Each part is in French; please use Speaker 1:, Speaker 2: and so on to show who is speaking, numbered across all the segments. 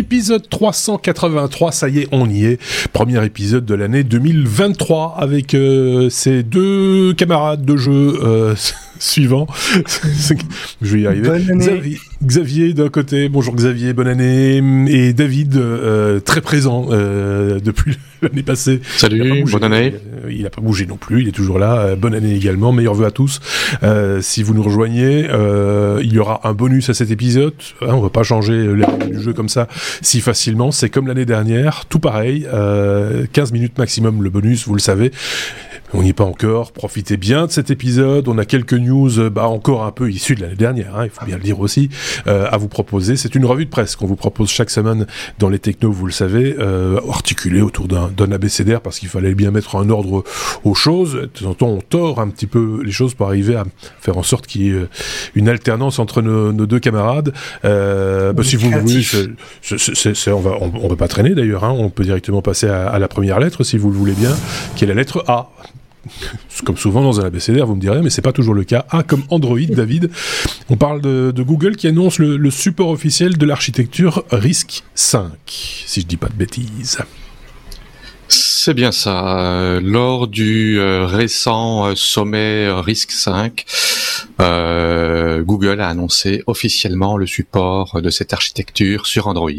Speaker 1: Épisode 383, ça y est, on y est. Premier épisode de l'année 2023 avec euh, ces deux camarades de jeu euh, suivants. Je vais y arriver. Xavier, Xavier d'un côté, bonjour Xavier, bonne année. Et David, euh, très présent depuis l'année passée.
Speaker 2: Salut, bonne année.
Speaker 1: Il n'a pas bougé non plus, il est toujours là. bonne année également, meilleurs vœux à tous. si vous nous rejoignez, il y aura un bonus à cet épisode. Hein, on va pas changer les règles du jeu comme ça si facilement. C'est comme l'année dernière, tout pareil, 15 euh, minutes maximum le bonus, vous le savez. On n'y est pas encore. Profitez bien de cet épisode. On a quelques news, euh, bah, encore un peu issues de l'année dernière, hein, il faut bien le dire aussi, euh, à vous proposer. C'est une revue de presse qu'on vous propose chaque semaine dans les technos, vous le savez, euh, articulée autour d'un abécédaire parce qu'il fallait bien mettre un ordre aux choses. De temps en temps, on tord un petit peu les choses pour arriver à faire en sorte qu'il y ait une alternance entre nos, deux camarades. Euh, bah, si vous voulez, on va, on, va pas traîner d'ailleurs. Hein, on peut directement passer à, à la première lettre si vous le voulez bien, qui est la lettre A. comme souvent dans un abécédaire, vous me direz, mais c'est pas toujours le cas. Ah, comme Android, David. On parle de, Google qui annonce le, support officiel de l'architecture RISC 5, si je dis pas de bêtises.
Speaker 2: C'est bien ça. Lors du euh, récent euh, sommet RISC 5, euh, Google a annoncé officiellement le support de cette architecture sur Android.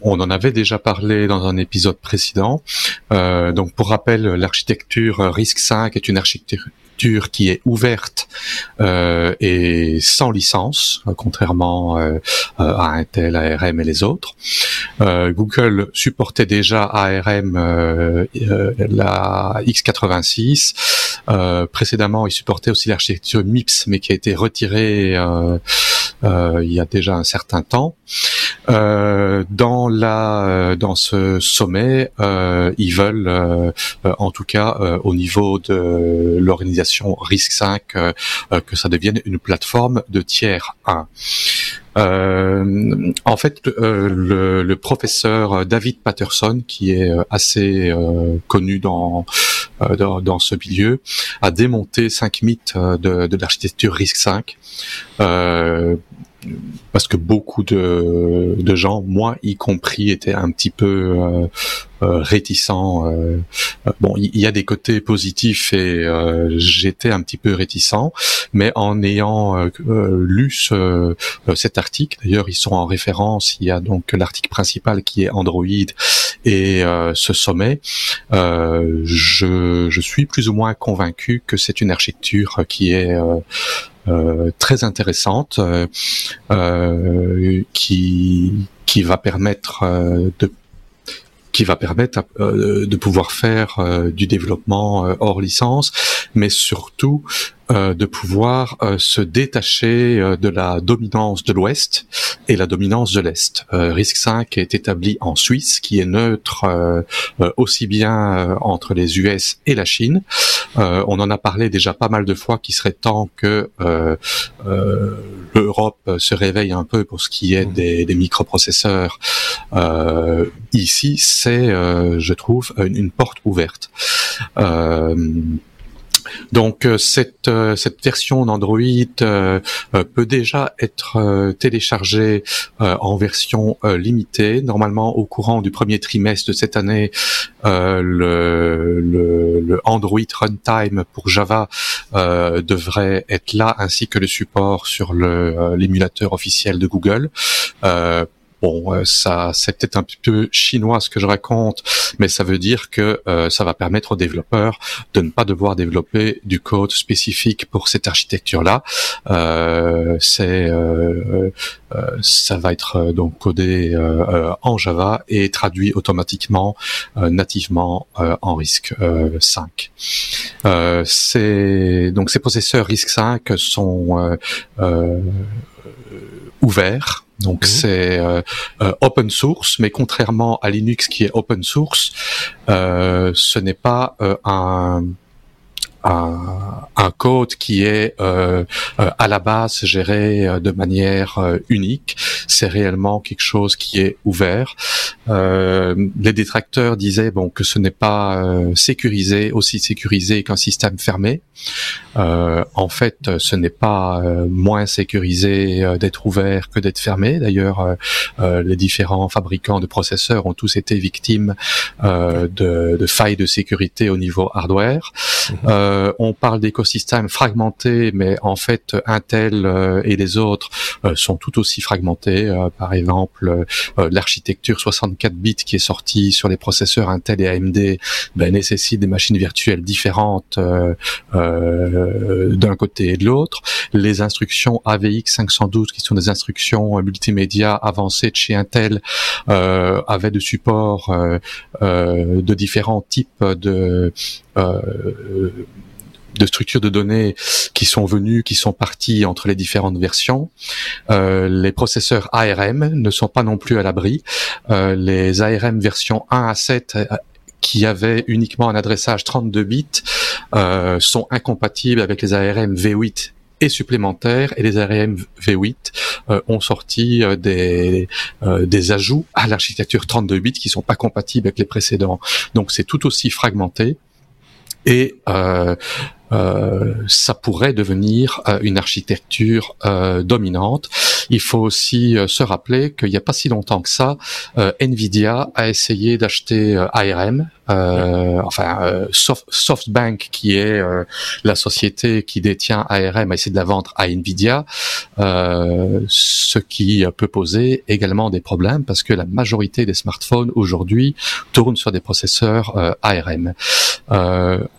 Speaker 2: On en avait déjà parlé dans un épisode précédent. Euh, donc pour rappel, l'architecture RISC-V est une architecture qui est ouverte euh, et sans licence, euh, contrairement à Intel, ARM et les autres. Google supportait déjà ARM la x86. précédemment, il supportait aussi l'architecture MIPS, mais qui a été retirée il y a déjà un certain temps. Euh, dans la euh, dans ce sommet, euh, ils veulent, en tout cas au niveau de l'organisation RISC 5, que ça devienne une plateforme de tiers 1. Euh, en fait, le, le, professeur David Patterson, qui est assez connu dans, dans, dans ce milieu, a démonté cinq mythes de, de l'architecture RISC-V parce que beaucoup de, de, gens, moi y compris, étaient un petit peu euh, euh réticents. Euh, euh, bon, il y, a des côtés positifs et j'étais un petit peu réticent, mais en ayant lu ce, cet article, d'ailleurs ils sont en référence, il y a donc l'article principal qui est Android et ce sommet, je, je, suis plus ou moins convaincu que c'est une architecture qui est euh, très intéressante euh, euh, qui va permettre qui va permettre de pouvoir faire du développement hors licence, mais surtout euh, de pouvoir euh, se détacher euh, de la dominance de l'Ouest et la dominance de l'Est. risque 5 est établi en Suisse, qui est neutre aussi bien entre les US et la Chine. on en a parlé déjà pas mal de fois qu'il serait temps que l'Europe se réveille un peu pour ce qui est des, microprocesseurs. ici, c'est, je trouve, une porte ouverte. Donc euh, cette euh, cette version d'Android euh, peut déjà être téléchargée en version limitée. Normalement, au courant du premier trimestre de cette année, le, Android Runtime pour Java devrait être là, ainsi que le support sur l'émulateur officiel de Google. Bon, euh, ça, c'est peut-être un petit peu chinois ce que je raconte, mais ça veut dire que euh, ça va permettre aux développeurs de ne pas devoir développer du code spécifique pour cette architecture-là. Euh, c'est, ça va être donc codé en Java et traduit automatiquement, nativement en RISC 5. c'est donc ces processeurs RISC 5 sont ouverts donc mhm. c'est euh, euh, open source, mais contrairement à Linux qui est open source, euh, ce n'est pas un un, code qui est à la base géré de manière unique. C'est réellement quelque chose qui est ouvert. les détracteurs disaient bon que ce n'est pas sécurisé aussi sécurisé qu'un système fermé. en fait, ce n'est pas moins sécurisé d'être ouvert que d'être fermé. D'ailleurs, les différents fabricants de processeurs ont tous été victimes euh, de, de, failles de sécurité au niveau hardware. Mhm. Euh, on parle d'écosystèmes fragmentés, mais en fait Intel euh, et les autres sont tout aussi fragmentés. par exemple, l'architecture 64 bits qui est sortie sur les processeurs Intel et AMD ben, nécessite des machines virtuelles différentes d'un côté et de l'autre. Les instructions AVX 512 qui sont des instructions multimédia avancées de chez Intel euh, avaient de support euh, euh, de différents types de de structures de données qui sont venues, qui sont parties entre les différentes versions. Euh, les processeurs ARM ne sont pas non plus à l'abri. Euh, les ARM version 1 à 7 qui avaient uniquement un adressage 32 bits euh, sont incompatibles avec les ARM V8 et supplémentaires et les ARM V8 euh, ont sorti euh, des, euh, des ajouts à l'architecture 32 bits qui sont pas compatibles avec les précédents. Donc c'est tout aussi fragmenté et euh, ça pourrait devenir euh, une architecture euh, dominante. Il faut aussi se rappeler qu'il n'y a pas si longtemps que ça, Nvidia a essayé d'acheter ARM, enfin Soft, SoftBank, qui est la société qui détient ARM, a essayé de la vendre à Nvidia, ce qui peut poser également des problèmes parce que la majorité des smartphones aujourd'hui tournent sur des processeurs ARM.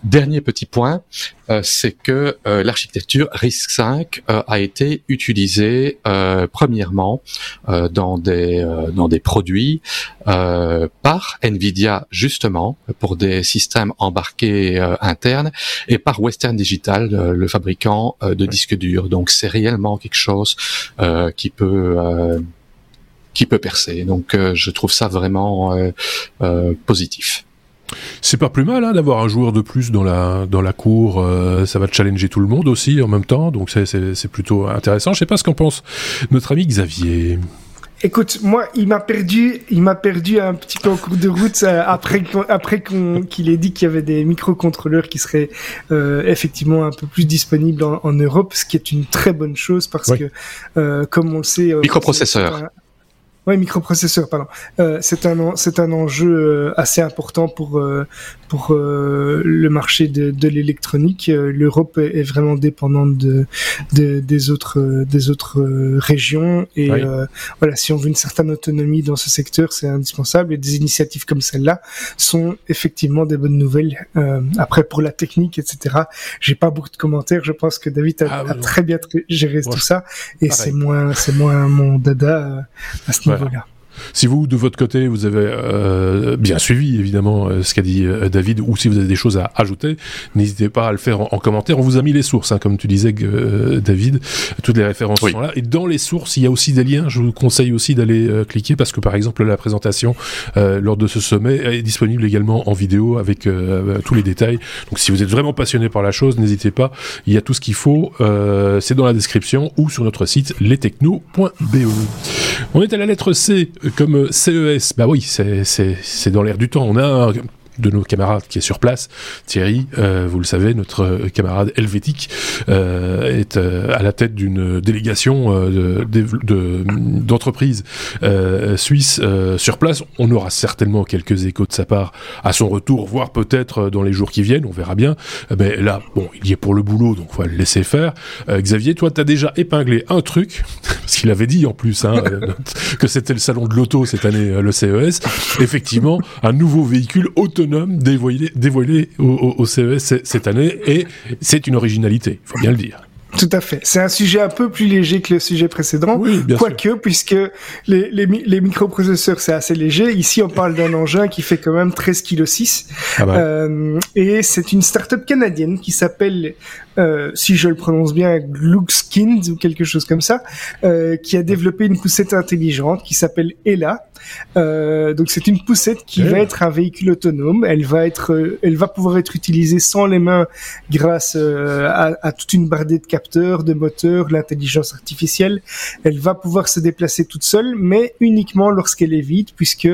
Speaker 2: dernier petit point, euh, c'est que euh, l'architecture RISC-V euh, a été utilisée premièrement dans des dans des produits par Nvidia justement pour des systèmes embarqués internes et par Western Digital, le fabricant de disques durs. Donc c'est réellement quelque chose qui peut qui peut percer. Donc je trouve ça vraiment positif.
Speaker 1: C'est pas plus mal hein, d'avoir un joueur de plus dans la dans la cour. Euh, ça va challenger tout le monde aussi en même temps, donc c'est plutôt intéressant. Je sais pas ce qu'en pense notre ami Xavier.
Speaker 3: Écoute, moi, il m'a perdu, il m'a perdu un petit peu en cours de route euh, après après qu'il ait dit qu'il y avait des microcontrôleurs qui seraient euh, effectivement un peu plus disponibles en, Europe, ce qui est une très bonne chose parce que, comme on le sait,
Speaker 2: microprocesseurs.
Speaker 3: Oui, microprocesseur, pardon. Euh, c'est un c'est un enjeu euh, assez important pour euh, pour euh, le marché de, de l'électronique. L'Europe est, vraiment dépendante de, de, des autres des autres régions et voilà, si on veut une certaine autonomie dans ce secteur, c'est indispensable. Et des initiatives comme celle-là sont effectivement des bonnes nouvelles. après, pour la technique, etc. J'ai pas beaucoup de commentaires. Je pense que David a, ah, très bien géré tout ça et c'est moins c'est moins mon dada à ce niveau.
Speaker 1: Si vous, de votre côté, vous avez euh, bien suivi évidemment euh, ce qu'a dit euh, David, ou si vous avez des choses à ajouter, n'hésitez pas à le faire en, commentaire. On vous a mis les sources, hein, comme tu disais, David. Toutes les références sont là. Et dans les sources, il y a aussi des liens. Je vous conseille aussi d'aller cliquer parce que, par exemple, la présentation lors de ce sommet est disponible également en vidéo avec tous les détails. Donc, si vous êtes vraiment passionné par la chose, n'hésitez pas. Il y a tout ce qu'il faut. C'est dans la description ou sur notre site lestechno.be. On est à la lettre C comme CES, bah oui, c'est dans l'air du temps. On a de nos camarades qui est sur place. Thierry, euh, vous le savez, notre camarade helvétique euh, est euh, à la tête d'une délégation d'entreprises de, suisses sur place. On aura certainement quelques échos de sa part à son retour, voire peut-être dans les jours qui viennent, on verra bien. Mais là, bon, il y est pour le boulot, donc on va le laisser faire. Xavier, toi, tu as déjà épinglé un truc, parce qu'il avait dit en plus hein, que c'était le salon de l'auto cette année, le CES. Effectivement, un nouveau véhicule autonome dévoilé, dévoilé au, CES cette année et c'est une originalité, il faut bien le dire.
Speaker 3: Tout à fait. C'est un sujet un peu plus léger que le sujet précédent.
Speaker 1: Oui,
Speaker 3: Quoique, puisque les, les, les microprocesseurs, c'est assez léger. Ici, on parle d'un engin qui fait quand même 13 kg 6. Ah bah. euh, et c'est une start-up canadienne qui s'appelle, euh, si je le prononce bien, Glugskind ou quelque chose comme ça, euh, qui a développé une poussette intelligente qui s'appelle Ella. Euh, donc c'est une poussette qui va être un véhicule autonome. Elle va être, euh, elle va pouvoir être utilisée sans les mains grâce euh, à, à, toute une bardée de capteurs, de moteurs, l'intelligence artificielle. Elle va pouvoir se déplacer toute seule, mais uniquement lorsqu'elle est vide, puisque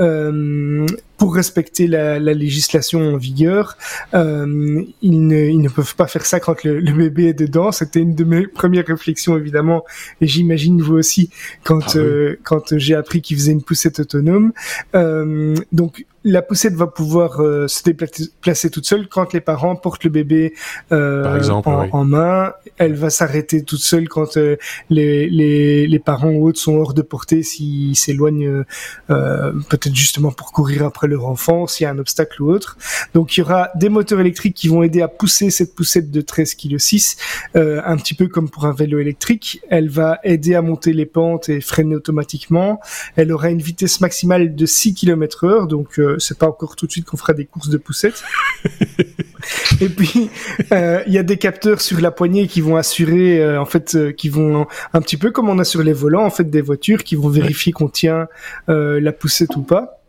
Speaker 3: euh, pour respecter la, la, législation en vigueur. Euh, ils, ne, ils, ne, peuvent pas faire ça quand le, le bébé est dedans. C'était une de mes premières réflexions évidemment, et j'imagine vous aussi quand ah euh, quand j'ai appris qu'ils faisaient une poussette autonome. Euh, donc la poussette va pouvoir euh, se déplacer toute seule quand les parents portent le bébé euh, exemple, en, en, main. Elle va s'arrêter toute seule quand euh, les, les, les, parents ou autres sont hors de portée, s'ils s'éloignent euh, peut-être justement pour courir après leur enfant, s'il y a un obstacle ou autre. Donc il y aura des moteurs électriques qui vont aider à pousser cette poussette de 13 kg 6, un petit peu comme pour un vélo électrique. Elle va aider à monter les pentes et freiner automatiquement. Elle aura une vitesse maximale de 6 km heure, donc c'est pas encore tout de suite qu'on fera des courses de poussettes. et puis euh, il y a des capteurs sur la poignée qui vont assurer, euh, en fait, euh, qui vont un petit peu comme on a sur les volants en fait des voitures, qui vont vérifier qu'on tient la poussette ou pas.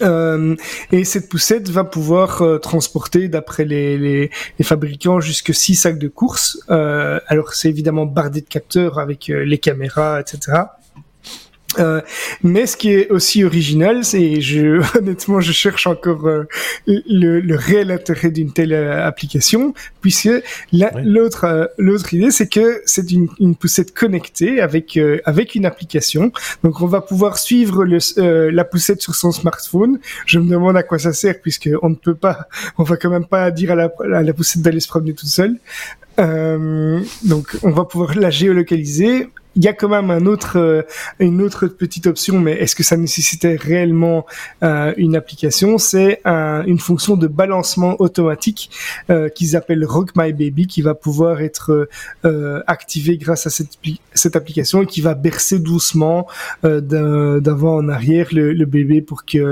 Speaker 3: Et cette poussette va pouvoir transporter, d'après les, les, fabricants, jusque 6 sacs de course. Alors c'est évidemment bardé de capteurs avec les caméras, etc. Euh, mais ce qui est aussi original, c'est je honnêtement je cherche encore euh, le, le, réel intérêt d'une telle euh, application, puisque l'autre euh, l'autre idée c'est que c'est une, une, poussette connectée avec avec une application. Donc on va pouvoir suivre le, la poussette sur son smartphone. Je me demande à quoi ça sert puisque on ne peut pas, on va quand même pas dire à la, à la poussette d'aller se promener toute seule. Donc on va pouvoir la géolocaliser il y a quand même un autre, euh, une autre petite option, mais est-ce que ça nécessitait réellement euh, une application? C'est un, une fonction de balancement automatique euh, qu'ils appellent Rock My Baby, qui va pouvoir être euh, activée grâce à cette, cette application et qui va bercer doucement d'avant en arrière le, le bébé pour qu'il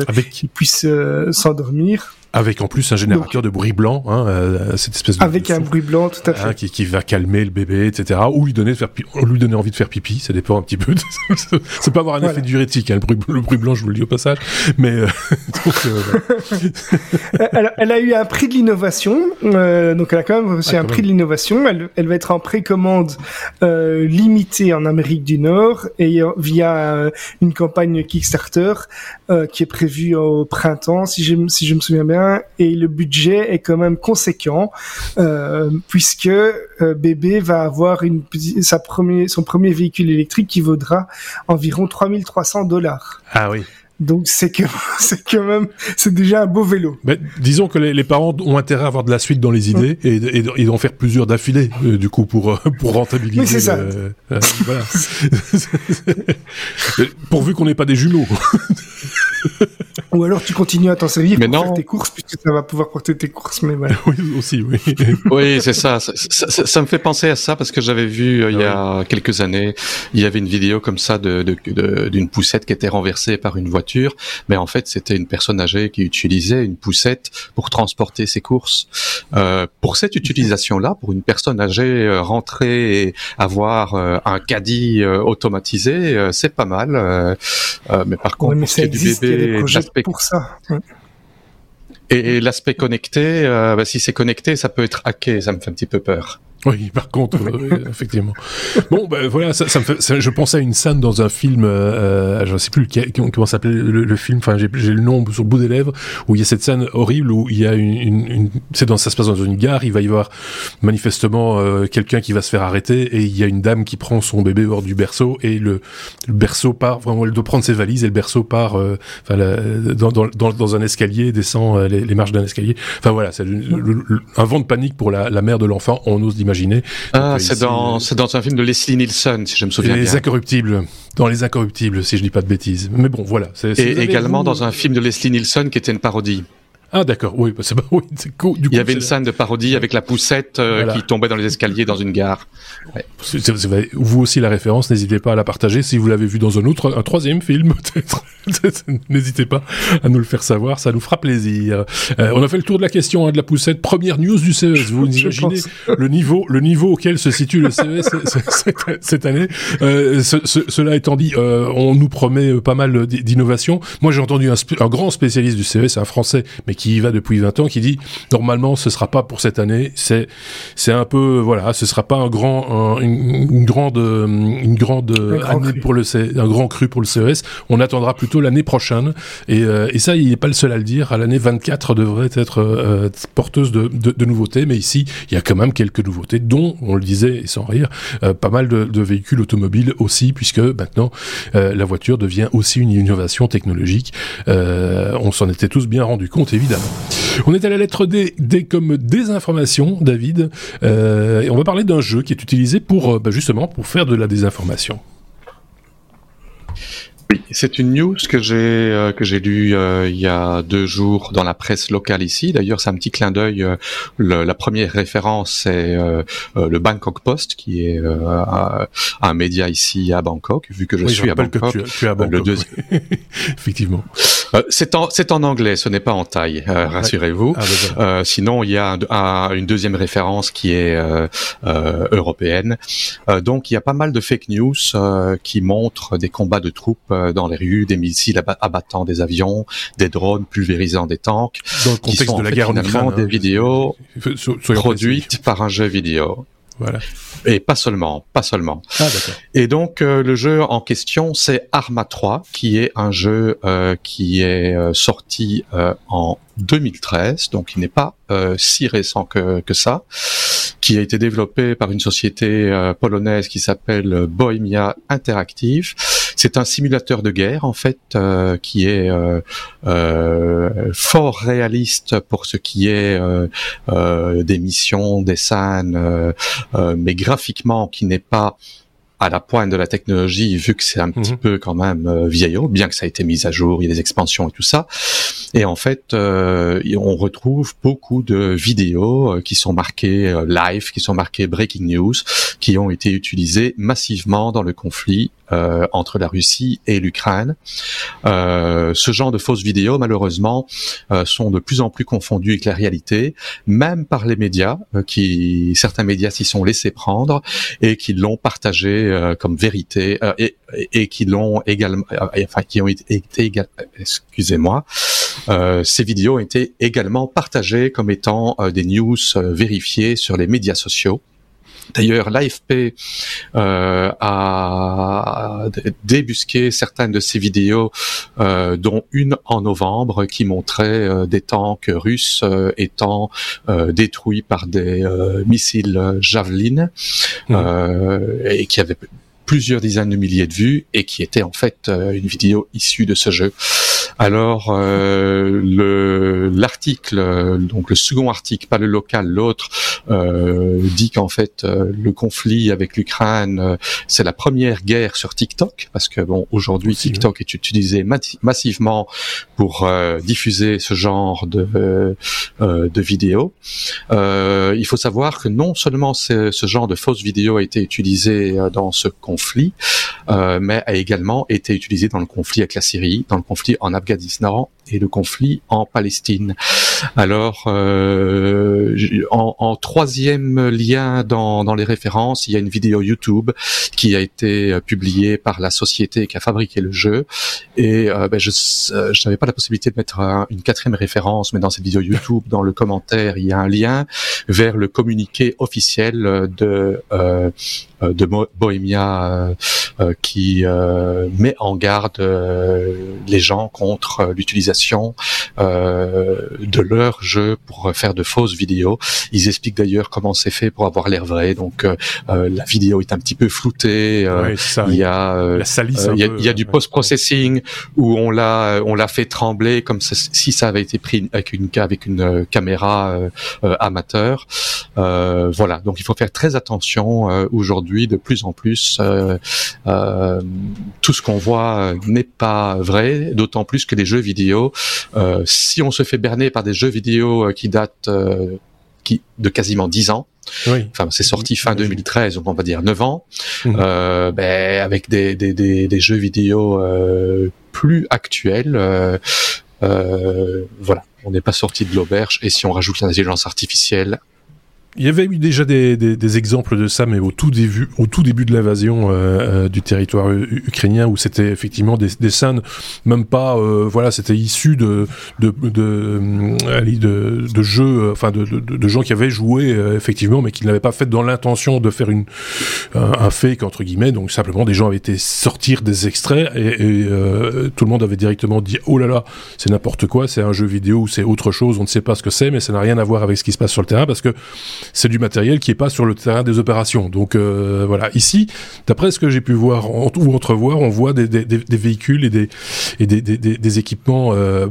Speaker 3: puisse s'endormir.
Speaker 1: Avec en plus un générateur de bruit blanc, hein, euh, cette espèce de
Speaker 3: avec un bruit blanc tout à fait,
Speaker 1: hein, qui, qui, va calmer le bébé, etc. Ou lui donner, de faire, lui donner envie de faire pipi, ça dépend un petit peu. c'est pas avoir un effet diurétique, hein, le, bruit, le bruit blanc, je vous le dis au passage. Mais euh, donc,
Speaker 3: euh, elle, elle, a eu un prix de l'innovation, euh, donc elle a quand même reçu ah, un prix de l'innovation. Elle, elle, va être en précommande limitée en Amérique du Nord et via une campagne Kickstarter qui est prévue au printemps, si je, si je me souviens bien et le budget est quand même conséquent euh, puisque euh, bébé va avoir une, sa premier, son premier véhicule électrique qui vaudra environ 3300 dollars.
Speaker 1: Ah oui.
Speaker 3: Donc c'est que c'est quand même c'est déjà un beau vélo.
Speaker 1: Mais disons que les, les, parents ont intérêt à avoir de la suite dans les idées et, et, et d'en faire plusieurs d'affilée euh, du coup pour euh, pour rentabiliser.
Speaker 3: Oui c'est ça.
Speaker 1: Euh, voilà. Pourvu qu'on n'ait pas des jumeaux.
Speaker 3: Ou alors tu continues à t'en servir pour faire tes courses puisque ça va pouvoir porter tes courses. Mais voilà.
Speaker 1: oui aussi oui.
Speaker 2: oui c'est ça. Ça, ça. ça, me fait penser à ça parce que j'avais vu il y a quelques années il y avait une vidéo comme ça de d'une de, poussette qui était renversée par une voiture mais en fait c'était une personne âgée qui utilisait une poussette pour transporter ses courses. Euh, pour cette utilisation-là, pour une personne âgée euh, rentrer et avoir euh, un caddie automatisé, c'est pas mal. mais par contre,
Speaker 3: pour ce du bébé, pour ça.
Speaker 2: Et, l'aspect connecté, bah, si c'est connecté, ça peut être hacké, ça me fait un petit peu peur.
Speaker 1: Oui, par contre, effectivement. Bon, ben voilà, ça, me fait, je pensais à une scène dans un film, euh, je ne sais plus comment s'appelait le, film, enfin j'ai le nom sur le bout des lèvres, où il y a cette scène horrible où il y a une, une, une c'est dans, ça se passe dans une gare, il va y avoir manifestement euh, quelqu'un qui va se faire arrêter et il y a une dame qui prend son bébé hors du berceau et le, berceau part, vraiment elle doit prendre ses valises et le berceau part, euh, enfin dans, dans, dans, un escalier, descend euh, les, marches d'un escalier. Enfin voilà, c'est un vent de panique pour la, la mère de l'enfant, on ose imaginer.
Speaker 2: Ah, c'est dans, c'est dans un film de Leslie Nielsen, si je me souviens
Speaker 1: les
Speaker 2: bien.
Speaker 1: Les Incorruptibles. Dans Les Incorruptibles, si je dis pas de bêtises. Mais bon, voilà.
Speaker 2: Et également dans un film de Leslie Nielsen qui était une parodie.
Speaker 1: Ah d'accord, oui, bah, c'est bah, oui,
Speaker 2: cool. Il y avait une scène de parodie avec la poussette euh, qui tombait dans les escaliers dans une gare.
Speaker 1: Ouais. vous aussi la référence, n'hésitez pas à la partager si vous l'avez vu dans un autre, un troisième film peut-être. n'hésitez pas à nous le faire savoir, ça nous fera plaisir. Euh, on a fait le tour de la question hein, de la poussette. Première news du CES. Vous imaginez le niveau, le niveau auquel se situe le CES cette, année. Euh, ce, cela étant dit, euh, on nous promet pas mal d'innovations. Moi, j'ai entendu un, un, grand spécialiste du CES, un Français, mais qui y va depuis 20 ans, qui dit normalement ce sera pas pour cette année. C'est c'est un peu voilà, ce sera pas un grand une, grande une grande année pour le un grand cru pour le CES. On attendra plutôt l'année prochaine. Et, euh, et ça, il n'est pas le seul à le dire. À l'année 24 devrait être euh, porteuse de, de, de, nouveautés, mais ici il y a quand même quelques nouveautés, dont on le disait et sans rire, euh, pas mal de, de, véhicules automobiles aussi, puisque maintenant la voiture devient aussi une innovation technologique. on s'en était tous bien rendu compte évidemment. On est à la lettre D, D comme désinformation, David. Euh, et on va parler d'un jeu qui est utilisé pour euh, bah, justement pour faire de la désinformation.
Speaker 2: Oui, c'est une news que j'ai euh, que j'ai lu euh, il y a deux jours dans la presse locale ici. D'ailleurs, c'est un petit clin d'œil. Euh, la première référence c'est le Bangkok Post, qui est un média ici à Bangkok. Vu que je suis à Bangkok,
Speaker 1: tu, es à Bangkok. Le Effectivement.
Speaker 2: C'est en c'est en anglais, ce n'est pas en taille. Rassurez-vous. Ah, sinon, il y a une deuxième référence qui est européenne. donc, il y a pas mal de fake news qui montrent des combats de troupes euh, dans les rues, des missiles abattant des avions, des drones pulvérisant des tanks.
Speaker 1: Dans le contexte de la guerre en Ukraine,
Speaker 2: des hein, vidéos produites par un jeu vidéo.
Speaker 1: Voilà.
Speaker 2: Et pas seulement, pas seulement.
Speaker 1: Ah,
Speaker 2: et donc euh, le jeu en question, c'est Arma 3, qui est un jeu euh, qui est sorti en 2013, donc il n'est pas si récent que, que ça qui a été développé par une société euh, polonaise qui s'appelle Bohemia Interactive. C'est un simulateur de guerre en fait euh, qui est euh, fort réaliste pour ce qui est des missions, des scènes, mais graphiquement qui n'est pas à la pointe de la technologie, vu que c'est un petit mhm. peu quand même euh, vieillot, bien que ça a été mis à jour, il y a des expansions et tout ça. Et en fait, euh, on retrouve beaucoup de vidéos euh, qui sont marquées euh, live, qui sont marquées breaking news, qui ont été utilisées massivement dans le conflit euh, entre la Russie et l'Ukraine. Euh, ce genre de fausses vidéos, malheureusement, euh, sont de plus en plus confondues avec la réalité, même par les médias, qui certains médias s'y sont laissés prendre et qui l'ont partagé comme vérité et, et, qui l'ont également, enfin qui ont été, excusez-moi, ces vidéos ont été également partagées comme étant des news vérifiées sur les médias sociaux. D'ailleurs, l'AFP euh, a débusqué certaines de ces vidéos, euh, dont une en novembre qui montrait euh, des tanks russes étant détruits par des missiles Javelin mmh. et qui avait plusieurs dizaines de milliers de vues et qui était en fait une vidéo issue de ce jeu. Alors euh, le l'article, donc le second article, pas le local, l'autre, euh, dit qu'en fait euh, le conflit avec l'Ukraine, euh, c'est la première guerre sur TikTok, parce que bon aujourd'hui TikTok est utilisé massivement pour euh, diffuser ce genre de de vidéos. il faut savoir que non seulement ce genre de fausses vidéos a été utilisé dans ce conflit, mais a également été utilisé dans le conflit avec la Syrie, dans le conflit en Afghanistan et le conflit en Palestine. Alors, euh, en, en, troisième lien dans, dans les références, il y a une vidéo YouTube qui a été euh, publiée par la société qui a fabriqué le jeu. Et euh, ben, je euh, je n'avais pas la possibilité de mettre une quatrième référence, mais dans cette vidéo YouTube, dans le commentaire, il y a un lien vers le communiqué officiel de euh, de Bohemia qui met en garde les gens contre l'utilisation de leur jeu pour faire de fausses vidéos. Ils expliquent d'ailleurs comment c'est fait pour avoir l'air vrai. Donc euh, euh, la vidéo est un petit peu floutée. Euh, il y a il y a, du post-processing où on l'a on l'a fait trembler comme si ça avait été pris avec une avec une caméra amateur. voilà. Donc il faut faire très attention aujourd'hui. De plus en plus, tout ce qu'on voit n'est pas vrai. D'autant plus que les jeux vidéo vidéo. si on se fait berner par des jeux vidéo qui datent qui, de quasiment 10 ans, oui. Enfin, c'est sorti fin 2013, donc on va dire 9 ans, mhm. euh, ben, avec des, des, des, des, jeux vidéo euh, plus actuels. Euh, euh voilà, on n'est pas sorti de l'auberge. Et si on rajoute l'intelligence artificielle,
Speaker 1: il y avait eu déjà des, des, des, exemples de ça, mais au tout début, au tout début de l'invasion euh, euh du territoire ukrainien, où c'était effectivement des, des, scènes, même pas, euh, voilà, c'était issu de de de, euh, de, de jeux, enfin de, de, gens qui avaient joué effectivement, mais qui ne l'avaient pas fait dans l'intention de faire une un, un, fake entre guillemets. Donc simplement, des gens avaient été sortir des extraits et, et tout le monde avait directement dit oh là là, c'est n'importe quoi, c'est un jeu vidéo ou c'est autre chose, on ne sait pas ce que c'est, mais ça n'a rien à voir avec ce qui se passe sur le terrain parce que c'est du matériel qui est pas sur le terrain des opérations. Donc euh, voilà, ici, d'après ce que j'ai pu voir ou entrevoir, on voit des, véhicules et des, équipements euh,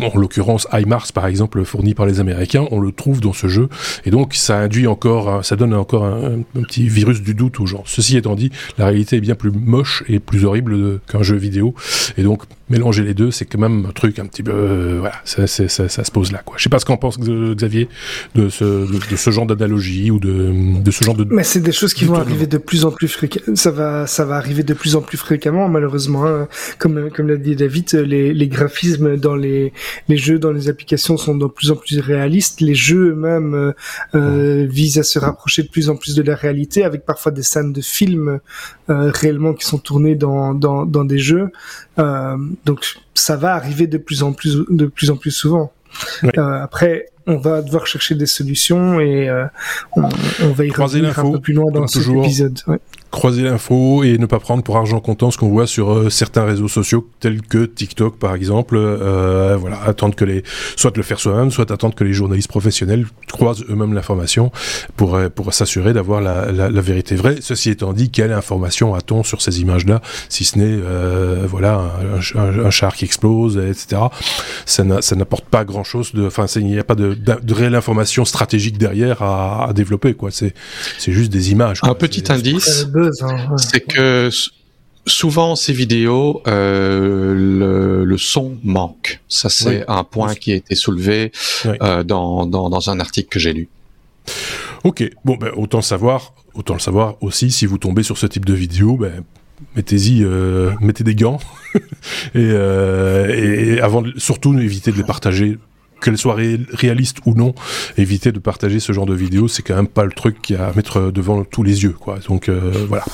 Speaker 1: en l'occurrence HIMARS par exemple fourni par les Américains, on le trouve dans ce jeu et donc ça induit encore, ça donne encore un, petit virus du doute aux gens. Ceci étant dit, la réalité est bien plus moche et plus horrible qu'un jeu vidéo et donc mélanger les deux, c'est quand même un truc un petit peu, euh, voilà, ça, ça, ça, se pose là quoi. Je sais pas ce qu'en pense Xavier de ce, de, ce genre d'analogie ou de, de ce genre de.
Speaker 3: Mais c'est des choses qui vont arriver de plus en plus fréquemment. Ça va, ça va arriver de plus en plus fréquemment malheureusement. Hein. Comme comme l'a dit David, les, les graphismes dans les les jeux dans les applications sont de plus en plus réalistes. Les jeux eux-mêmes euh, euh, visent à se rapprocher de plus en plus de la réalité, avec parfois des scènes de films euh, réellement qui sont tournées dans, dans, dans des jeux. Donc ça va arriver de plus en plus de plus en plus souvent. après, on va devoir chercher des solutions et on, on, va y revenir un peu plus loin dans cet épisode. Ouais
Speaker 1: croiser l'info et ne pas prendre pour argent comptant ce qu'on voit sur euh, certains réseaux sociaux tels que TikTok par exemple. Euh, voilà, attendre que les, soit le faire soi-même, soit attendre que les journalistes professionnels croisent eux-mêmes l'information pour euh, pour s'assurer d'avoir la, la, la, vérité vraie. Ceci étant dit, quelle information a-t-on sur ces images-là, si ce n'est euh, voilà un, un, char qui explose, etc. Ça n'apporte pas grand-chose. De, enfin, il n'y a pas de, de, réelle information stratégique derrière à, à développer. Quoi, c'est c'est juste des images.
Speaker 2: Un petit indice. Hein, c'est que souvent ces vidéos, euh, le, son manque. Ça, c'est un point qui a été soulevé euh, dans, dans, un article que j'ai lu.
Speaker 1: Ok, bon, ben, autant savoir, autant le savoir aussi, si vous tombez sur ce type de vidéo, ben, mettez-y, euh, mettez des gants. Et, et, avant, surtout, évitez de les partager qu'elle soit réaliste ou non, éviter de partager ce genre de vidéos, c'est quand même pas le truc qui à mettre devant tous les yeux, quoi. Donc euh, voilà.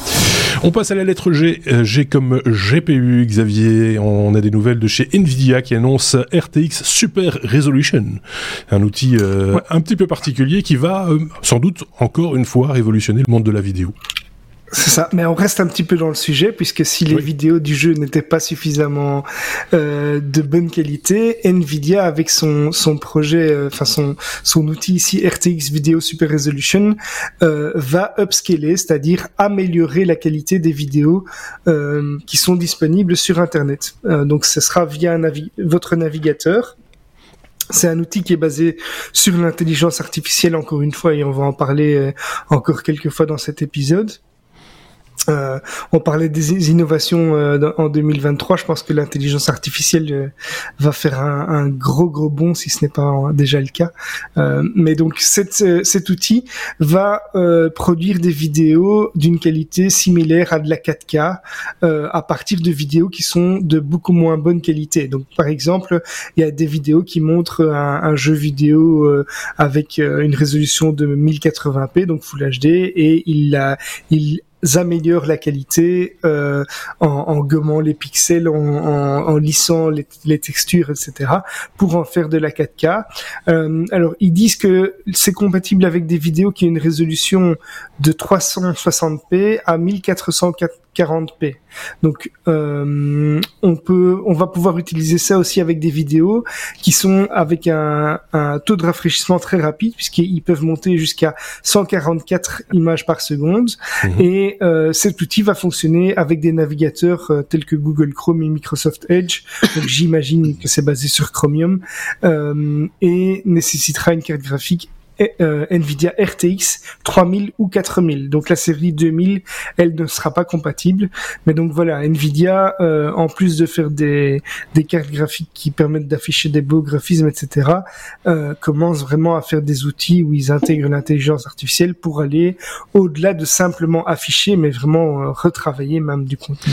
Speaker 1: On passe à la lettre G. Euh, G comme GPU, Xavier. On a des nouvelles de chez Nvidia qui annonce RTX Super Resolution, un outil euh, un petit peu particulier qui va sans doute encore une fois révolutionner le monde de la vidéo.
Speaker 3: C'est ça, mais on reste un petit peu dans le sujet puisque si les vidéos du jeu n'étaient pas suffisamment euh, de bonne qualité, Nvidia avec son son projet, euh, enfin son son outil ici RTX Video Super Resolution euh, va upscaler, c'est-à-dire améliorer la qualité des vidéos euh, qui sont disponibles sur Internet. Euh, donc ce sera via un votre navigateur. C'est un outil qui est basé sur l'intelligence artificielle encore une fois et on va en parler encore quelques fois dans cet épisode. Euh, on parlait des innovations euh, en 2023. Je pense que l'intelligence artificielle euh, va faire un, un, gros gros bond si ce n'est pas déjà le cas. Euh, mais donc cet, cet outil va produire des vidéos d'une qualité similaire à de la 4K à partir de vidéos qui sont de beaucoup moins bonne qualité. Donc par exemple, il y a des vidéos qui montrent un, un jeu vidéo avec une résolution de 1080p donc Full HD et il, a, il améliorent la qualité euh, en, en, gommant les pixels, en, en, en lissant les, les, textures, etc., pour en faire de la 4K. Euh, alors, ils disent que c'est compatible avec des vidéos qui ont une résolution de 360p à 1440p. Donc, euh, on peut, on va pouvoir utiliser ça aussi avec des vidéos qui sont avec un, un taux de rafraîchissement très rapide, puisqu'ils peuvent monter jusqu'à 144 images par seconde. Et euh, cet outil va fonctionner avec des navigateurs euh, tels que Google Chrome et Microsoft Edge. Donc, j'imagine que c'est basé sur Chromium euh, et nécessitera une carte graphique Nvidia RTX 3000 ou 4000. Donc la série 2000, elle ne sera pas compatible. Mais donc voilà, Nvidia, en plus de faire des, des cartes graphiques qui permettent d'afficher des beaux graphismes, etc., commence vraiment à faire des outils où ils intègrent l'intelligence artificielle pour aller au-delà de simplement afficher, mais vraiment retravailler même du contenu.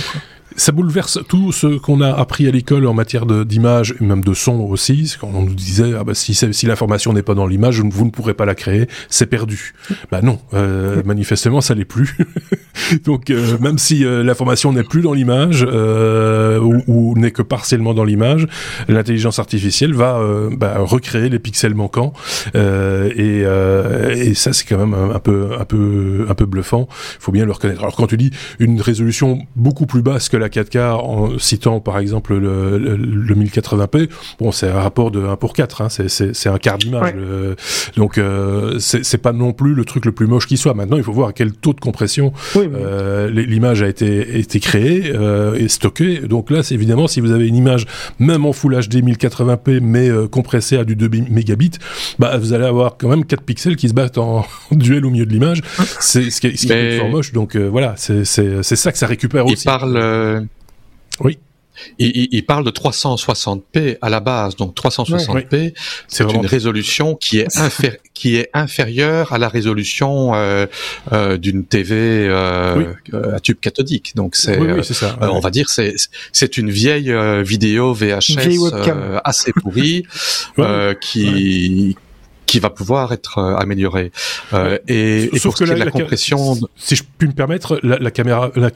Speaker 1: Ça bouleverse tout ce qu'on a appris à l'école en matière d'image et même de son aussi. Quand on nous disait ah bah si, si l'information n'est pas dans l'image, vous ne pourrez pas la créer, c'est perdu. Bah non, euh, manifestement ça l'est plus. Donc euh, même si euh, l'information n'est plus dans l'image euh, ou, ou n'est que partiellement dans l'image, l'intelligence artificielle va bah, recréer les pixels manquants et, et, ça c'est quand même un, peu un peu un peu bluffant. Il faut bien le reconnaître. Alors quand tu dis une résolution beaucoup plus basse que la 4K en citant par exemple le, le, 1080p, bon c'est un rapport de 1 pour 4, hein, c'est un quart d'image. Donc euh, c'est pas non plus le truc le plus moche qui soit. Maintenant il faut voir à quel taux de compression euh, l'image a été, été créée euh, et stockée. Donc là c'est évidemment si vous avez une image même en Full HD 1080p mais euh, compressée à du 2 mégabits, bah vous allez avoir quand même 4 pixels qui se battent en duel au milieu de l'image. C'est ce qui est, ce qui est fort moche. Donc euh, voilà, c'est ça que ça récupère aussi.
Speaker 2: Il parle
Speaker 1: oui.
Speaker 2: Il, il, parle de 360p à la base, donc 360p, c'est une résolution qui est, qui est inférieure à la résolution euh, euh, d'une TV euh, à tube cathodique. Donc c'est, on va dire, c'est c'est une vieille vidéo VHS assez pourrie qui qui va pouvoir être euh, amélioré. Euh, et, et, pour que la, compression,
Speaker 1: si je puis me permettre, la, la caméra, la,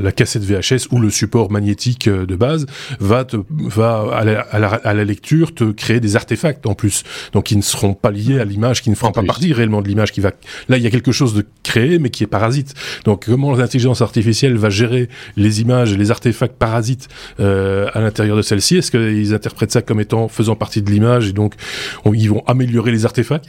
Speaker 1: la, cassette VHS ou le support magnétique euh, de base va te, va à la, à la, lecture te créer des artefacts en plus, donc qui ne seront pas liés à l'image, qui ne feront pas partie réellement de l'image qui va. Là, il y a quelque chose de créé, mais qui est parasite. Donc, comment l'intelligence artificielle va gérer les images les artefacts parasites euh, à l'intérieur de celle-ci? Est-ce qu'ils interprètent ça comme étant faisant partie de l'image et donc ils vont améliorer les artefacts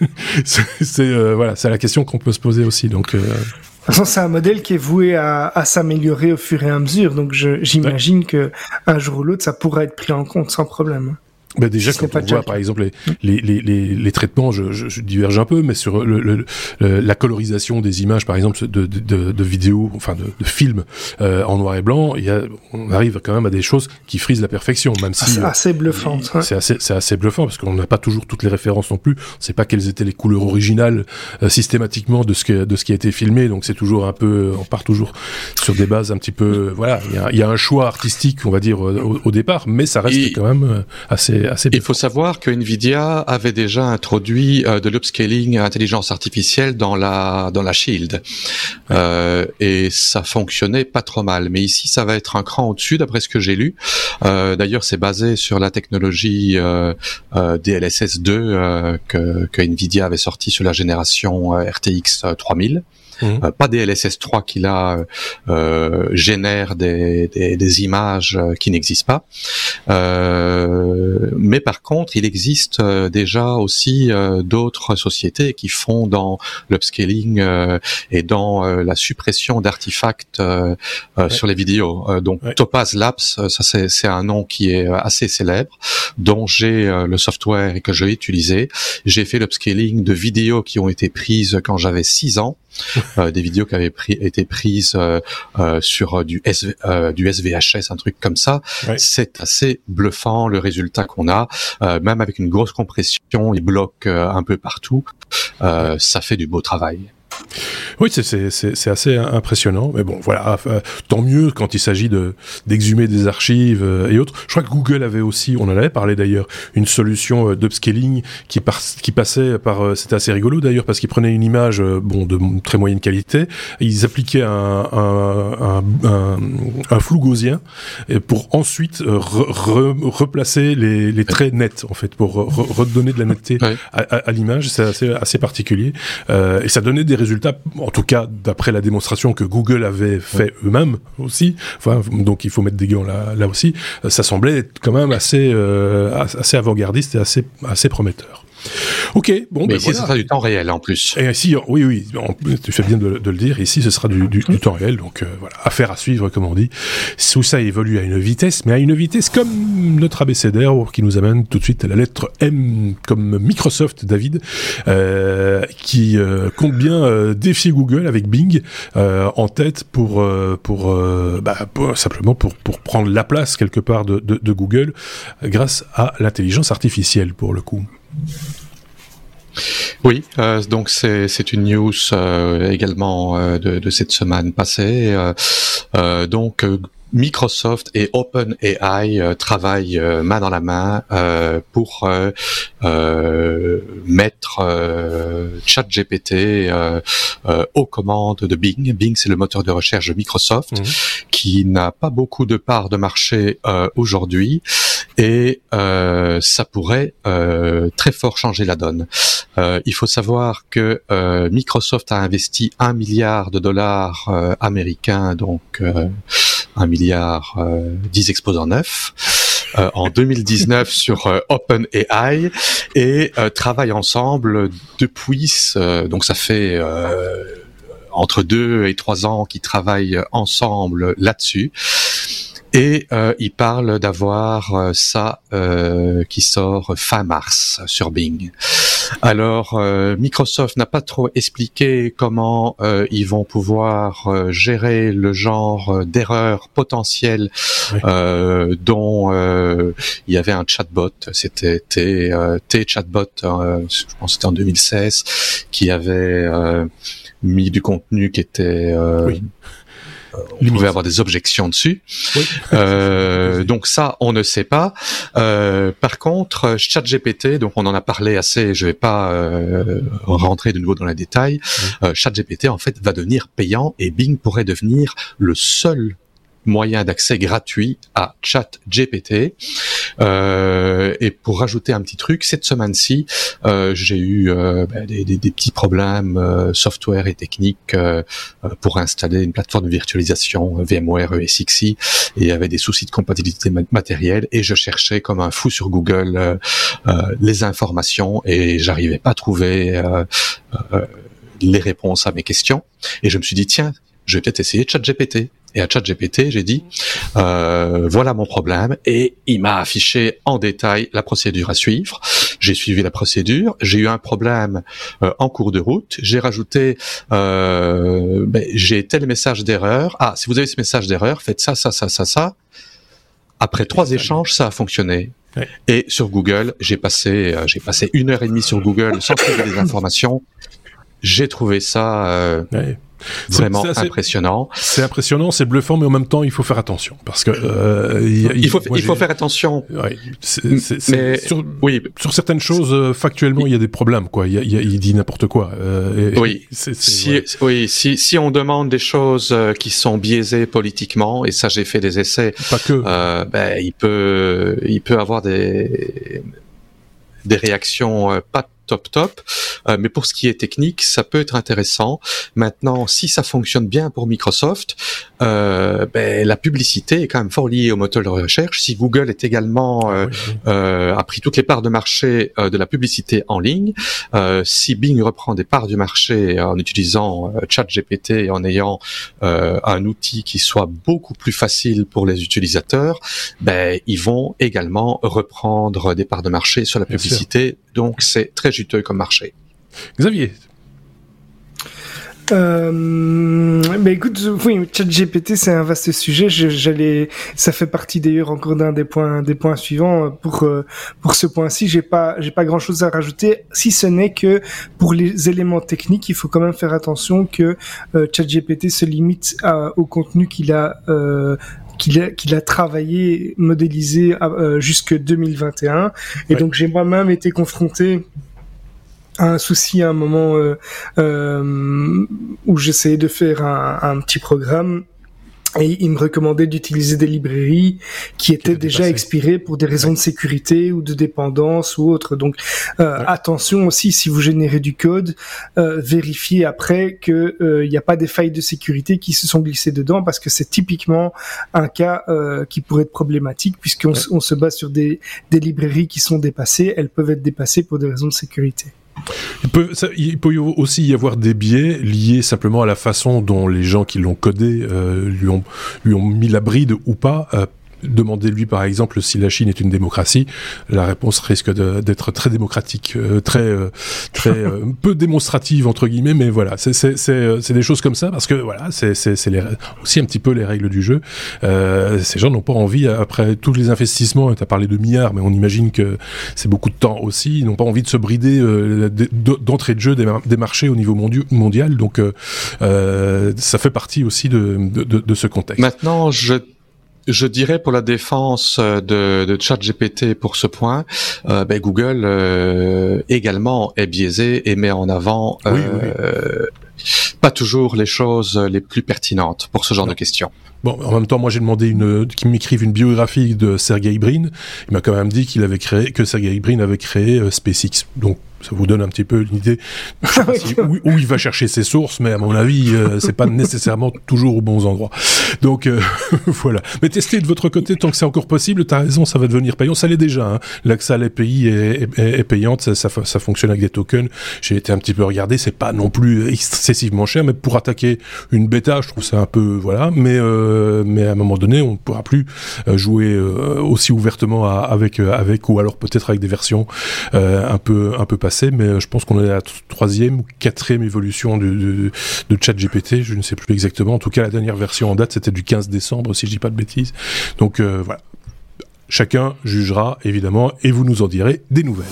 Speaker 1: C'est euh, voilà, c'est la question qu'on peut se poser aussi. Donc euh,
Speaker 3: de toute façon, c'est un modèle qui est voué à, à s'améliorer au fur et à mesure. Donc, j'imagine que un jour ou l'autre, ça pourra être pris en compte sans problème.
Speaker 1: Bah déjà, quand on voit, par exemple, les, les, les, les traitements, je, je, je, diverge un peu, mais sur le, le, la colorisation des images, par exemple, de, de, de, vidéos, enfin de, de films euh, en noir et blanc, il y a, on arrive quand même à des choses qui frisent la perfection, même si...
Speaker 3: C'est assez bluffant.
Speaker 1: C'est assez, assez, bluffant, parce qu'on n'a pas toujours toutes les références non plus. On sait pas quelles étaient les couleurs originales euh, systématiquement de ce, que, de ce qui a été filmé, donc c'est toujours un peu... On part toujours sur des bases un petit peu... Voilà, il y a, y a, un choix artistique, on va dire, au, au départ, mais ça reste quand même euh, assez
Speaker 2: il faut savoir que Nvidia avait déjà introduit euh, de l'upscaling intelligence artificielle dans la dans la Shield euh, et ça fonctionnait pas trop mal. Mais ici, ça va être un cran au-dessus, d'après ce que j'ai lu. Euh, D'ailleurs, c'est basé sur la technologie euh, euh DLSS 2 que, que Nvidia avait sorti sur la génération RTX 3000. Mmh. Euh, pas DLSS 3 qui là euh, génère des, des, des, images euh, qui n'existent pas. Euh, mais par contre, il existe euh, déjà aussi d'autres sociétés qui font dans l'upscaling et dans la suppression d'artefacts sur les vidéos. donc Topaz Labs, ça c'est un nom qui est assez célèbre, dont j'ai le software et que j'ai utilisé. J'ai fait l'upscaling de vidéos qui ont été prises quand j'avais 6 ans euh, des vidéos qui avaient pris, été prises euh, euh, sur du, SV, du SVHS, un truc comme ça. C'est assez bluffant le résultat qu'on a, même avec une grosse compression, il bloque un peu partout. ça fait du beau travail.
Speaker 1: Oui, c'est assez impressionnant, mais bon, voilà, euh, tant mieux quand il s'agit de d'exhumer des archives euh, et autres. Je crois que Google avait aussi, on en avait parlé d'ailleurs, une solution euh, d'upscaling qui, qui passait par, c'était assez rigolo d'ailleurs parce qu'ils prenaient une image, bon, de très moyenne qualité, ils appliquaient un, un, un, un flou gaussien pour ensuite replacer les, les, traits nets en fait, pour redonner de la netteté à, à, l'image. C'est assez, assez particulier et ça donnait des résultats en tout cas d'après la démonstration que Google avait fait eux-mêmes aussi, enfin, donc il faut mettre des gants là, là aussi, ça semblait être quand même assez, euh, assez avant-gardiste et assez, assez prometteur. Ok, bon,
Speaker 2: mais ben ici, ce sera du temps réel en plus.
Speaker 1: Et ici, oui, oui, tu fais bien de, le dire. Ici, ce sera du, du, du temps réel, donc euh, voilà, affaire à suivre, comme on dit. Tout ça évolue à une vitesse, mais à une vitesse comme notre abécédaire qui nous amène tout de suite à la lettre M comme Microsoft, David, euh, qui euh, compte bien euh, défier Google avec Bing euh, en tête pour pour, bah, pour, simplement pour pour prendre la place quelque part de, de, de Google grâce à l'intelligence artificielle pour le coup.
Speaker 2: Oui, euh, donc c'est une news euh, également euh, de, de, cette semaine passée. donc Microsoft et OpenAI travaillent main dans la main pour mettre ChatGPT aux commandes de Bing. Bing, c'est le moteur de recherche de Microsoft mhm. qui n'a pas beaucoup de parts de marché aujourd'hui et ça pourrait très fort changer la donne. il faut savoir que Microsoft a investi un milliard de dollars américains, donc un milliard euh, 10 exposants neufs. Euh, en 2019 sur euh, OpenAI et euh, travaillent ensemble depuis, donc ça fait entre deux et trois ans qu'ils travaillent ensemble là-dessus. Et euh, il parle d'avoir euh, ça euh, qui sort fin mars sur Bing. Alors euh, Microsoft n'a pas trop expliqué comment euh, ils vont pouvoir gérer le genre d'erreurs potentielles dont il y avait un chatbot, c'était T, T chatbot, je pense c'était en 2016, qui avait mis du contenu qui était oui on pouvait avoir des objections dessus. Euh, donc ça, on ne sait pas. Euh, par contre, ChatGPT, donc on en a parlé assez, je vais pas euh, rentrer de nouveau dans les détails. ChatGPT en fait va devenir payant et Bing pourrait devenir le seul moyen d'accès gratuit à ChatGPT. Euh, et pour rajouter un petit truc, cette semaine-ci, euh, j'ai eu euh, ben, des, des, des, petits problèmes euh, software et techniques euh, pour installer une plateforme de virtualisation VMware ESXi et il y avait des soucis de compatibilité matérielle et je cherchais comme un fou sur Google les informations et j'arrivais pas à trouver les réponses à mes questions et je me suis dit tiens je vais peut-être essayer ChatGPT. Et à ChatGPT, j'ai dit, euh, voilà mon problème, et il m'a affiché en détail la procédure à suivre. J'ai suivi la procédure, j'ai eu un problème euh, en cours de route, j'ai rajouté, euh, ben, j'ai tel message d'erreur. Ah, si vous avez ce message d'erreur, faites ça, ça, ça, ça, ça. Après trois échanges, ça a fonctionné. Et sur Google, j'ai passé, euh, j'ai passé une heure et demie sur Google sans trouver des informations. J'ai trouvé ça. Euh, Vraiment impressionnant.
Speaker 1: C'est impressionnant, c'est bluffant, mais en même temps, il faut faire attention parce que
Speaker 2: euh, il, faut il faut faire attention.
Speaker 1: Ouais, mais sur, oui, sur certaines choses euh, factuellement, il y a des problèmes quoi. Il, dit n'importe quoi.
Speaker 2: Euh, oui. si, oui, si si on demande des choses euh, qui sont biaisées politiquement, et ça j'ai fait des essais.
Speaker 1: Pas que.
Speaker 2: Ben il peut il peut avoir des des réactions pas top top. Euh, mais pour ce qui est technique, ça peut être intéressant. Maintenant, si ça fonctionne bien pour Microsoft, euh, ben, la publicité est quand même fort liée au moteur de recherche. Si Google est également euh, euh a pris toutes les parts de marché de la publicité en ligne, si Bing reprend des parts du marché en utilisant ChatGPT et en ayant un outil qui soit beaucoup plus facile pour les utilisateurs, ben, ils vont également reprendre des parts de marché sur la publicité. Donc c'est très comme marché.
Speaker 1: Xavier
Speaker 3: euh, bah écoute, oui, ChatGPT c'est un vaste sujet. J'allais, ça fait partie d'ailleurs encore d'un des points, des points suivants pour euh, pour ce point-ci. J'ai pas, j'ai pas grand chose à rajouter, si ce n'est que pour les éléments techniques, il faut quand même faire attention que euh, ChatGPT se limite à, au contenu qu'il a euh, qu'il a, qu'il a travaillé, modélisé euh, jusque 2021. Et donc j'ai moi-même été confronté un souci à un moment euh, euh, où j'essayais de faire un, un, petit programme et il me recommandait d'utiliser des librairies qui étaient déjà expirées pour des raisons de sécurité ou de dépendance ou autre. Donc euh, attention aussi si vous générez du code, euh, vérifiez après que il n'y a pas des failles de sécurité qui se sont glissées dedans parce que c'est typiquement un cas qui pourrait être problématique puisqu'on on se base sur des, des librairies qui sont dépassées. Elles peuvent être dépassées pour des raisons de sécurité.
Speaker 1: Il peut, aussi y avoir des biais liés simplement à la façon dont les gens qui l'ont codé euh, lui, ont, lui ont mis la bride ou pas euh, Demandez-lui par exemple si la Chine est une démocratie, la réponse risque d'être très démocratique, euh, très euh, très euh, peu démonstrative entre guillemets, mais voilà, c'est des choses comme ça parce que voilà, c'est aussi un petit peu les règles du jeu. ces gens n'ont pas envie après tous les investissements. Tu as parlé de milliards, mais on imagine que c'est beaucoup de temps aussi. Ils n'ont pas envie de se brider d'entrée de jeu des, marchés au niveau mondial, donc ça fait partie aussi de, de, de ce contexte.
Speaker 2: Maintenant, je je dirais pour la défense euh, de, de ChatGPT pour ce point, euh, ben Google euh, également est biaisé et met en avant euh, pas toujours les choses les plus pertinentes pour ce genre de questions.
Speaker 1: Bon, en même temps, moi j'ai demandé une qu'il m'écrive une biographie de Sergey Brin. Il m'a quand même dit qu'il avait créé que Sergey Brin avait créé SpaceX. Donc ça vous donne un petit peu une idée où, il va chercher ses sources, mais à mon avis, euh, c'est pas nécessairement toujours aux bons endroits. Donc euh, voilà. Mais testez de votre côté tant que c'est encore possible. T'as raison, ça va devenir payant. Ça l'est déjà. Hein. L'accès à l'API est, est, est, payante. Ça, ça, ça, fonctionne avec des tokens. J'ai été un petit peu regardé. C'est pas non plus excessivement cher, mais pour attaquer une bêta, je trouve ça un peu voilà. Mais euh, mais à un moment donné, on ne pourra plus euh, jouer aussi ouvertement avec avec ou alors peut-être avec des versions un peu un peu mais euh, je pense qu'on est à la troisième ou quatrième évolution de, ChatGPT, je ne sais plus exactement. En tout cas, la dernière version en date, c'était du 15 décembre, si je dis pas de bêtises. Donc euh, voilà. Chacun jugera, évidemment, et vous nous en direz des nouvelles.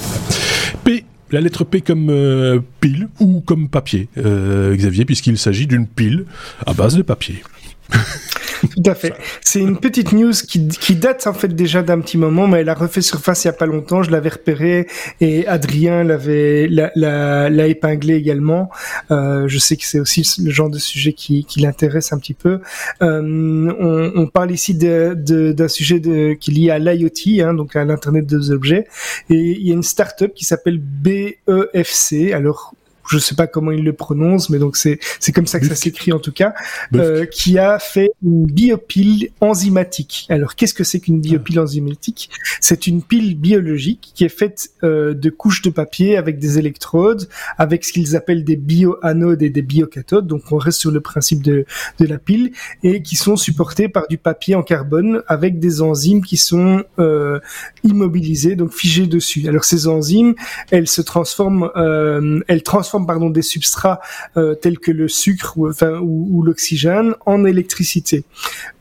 Speaker 1: P la lettre P comme euh, pile ou comme papier, Xavier, puisqu'il s'agit d'une pile à base de papier.
Speaker 3: Tout à fait. C'est une petite news qui, date en fait déjà d'un petit moment, mais elle a refait surface il y a pas longtemps. Je l'avais repéré et Adrien l'avait l'a, épinglé également. Euh, je sais que c'est aussi le genre de sujet qui, l'intéresse un petit peu. Euh, on, parle ici de, d'un sujet qui est lié à l'IoT, hein, donc à l'internet des objets. Et il y a une start-up qui s'appelle BEFC. Alors je sais pas comment il le prononce, mais donc c'est c'est comme ça que ça s'écrit en tout cas, euh, qui a fait une biopile enzymatique. Alors qu'est-ce que c'est qu'une biopile enzymatique? C'est une pile biologique qui est faite euh, de couches de papier avec des électrodes, avec ce qu'ils appellent des bioanodes et des biocathodes. Donc on reste sur le principe de de la pile et qui sont supportées par du papier en carbone avec des enzymes qui sont euh, immobilisées, donc figées dessus. Alors ces enzymes, elles se transforment, euh, elles transforment pardon, des substrats euh, tels que le sucre ou, enfin, ou, l'oxygène en électricité.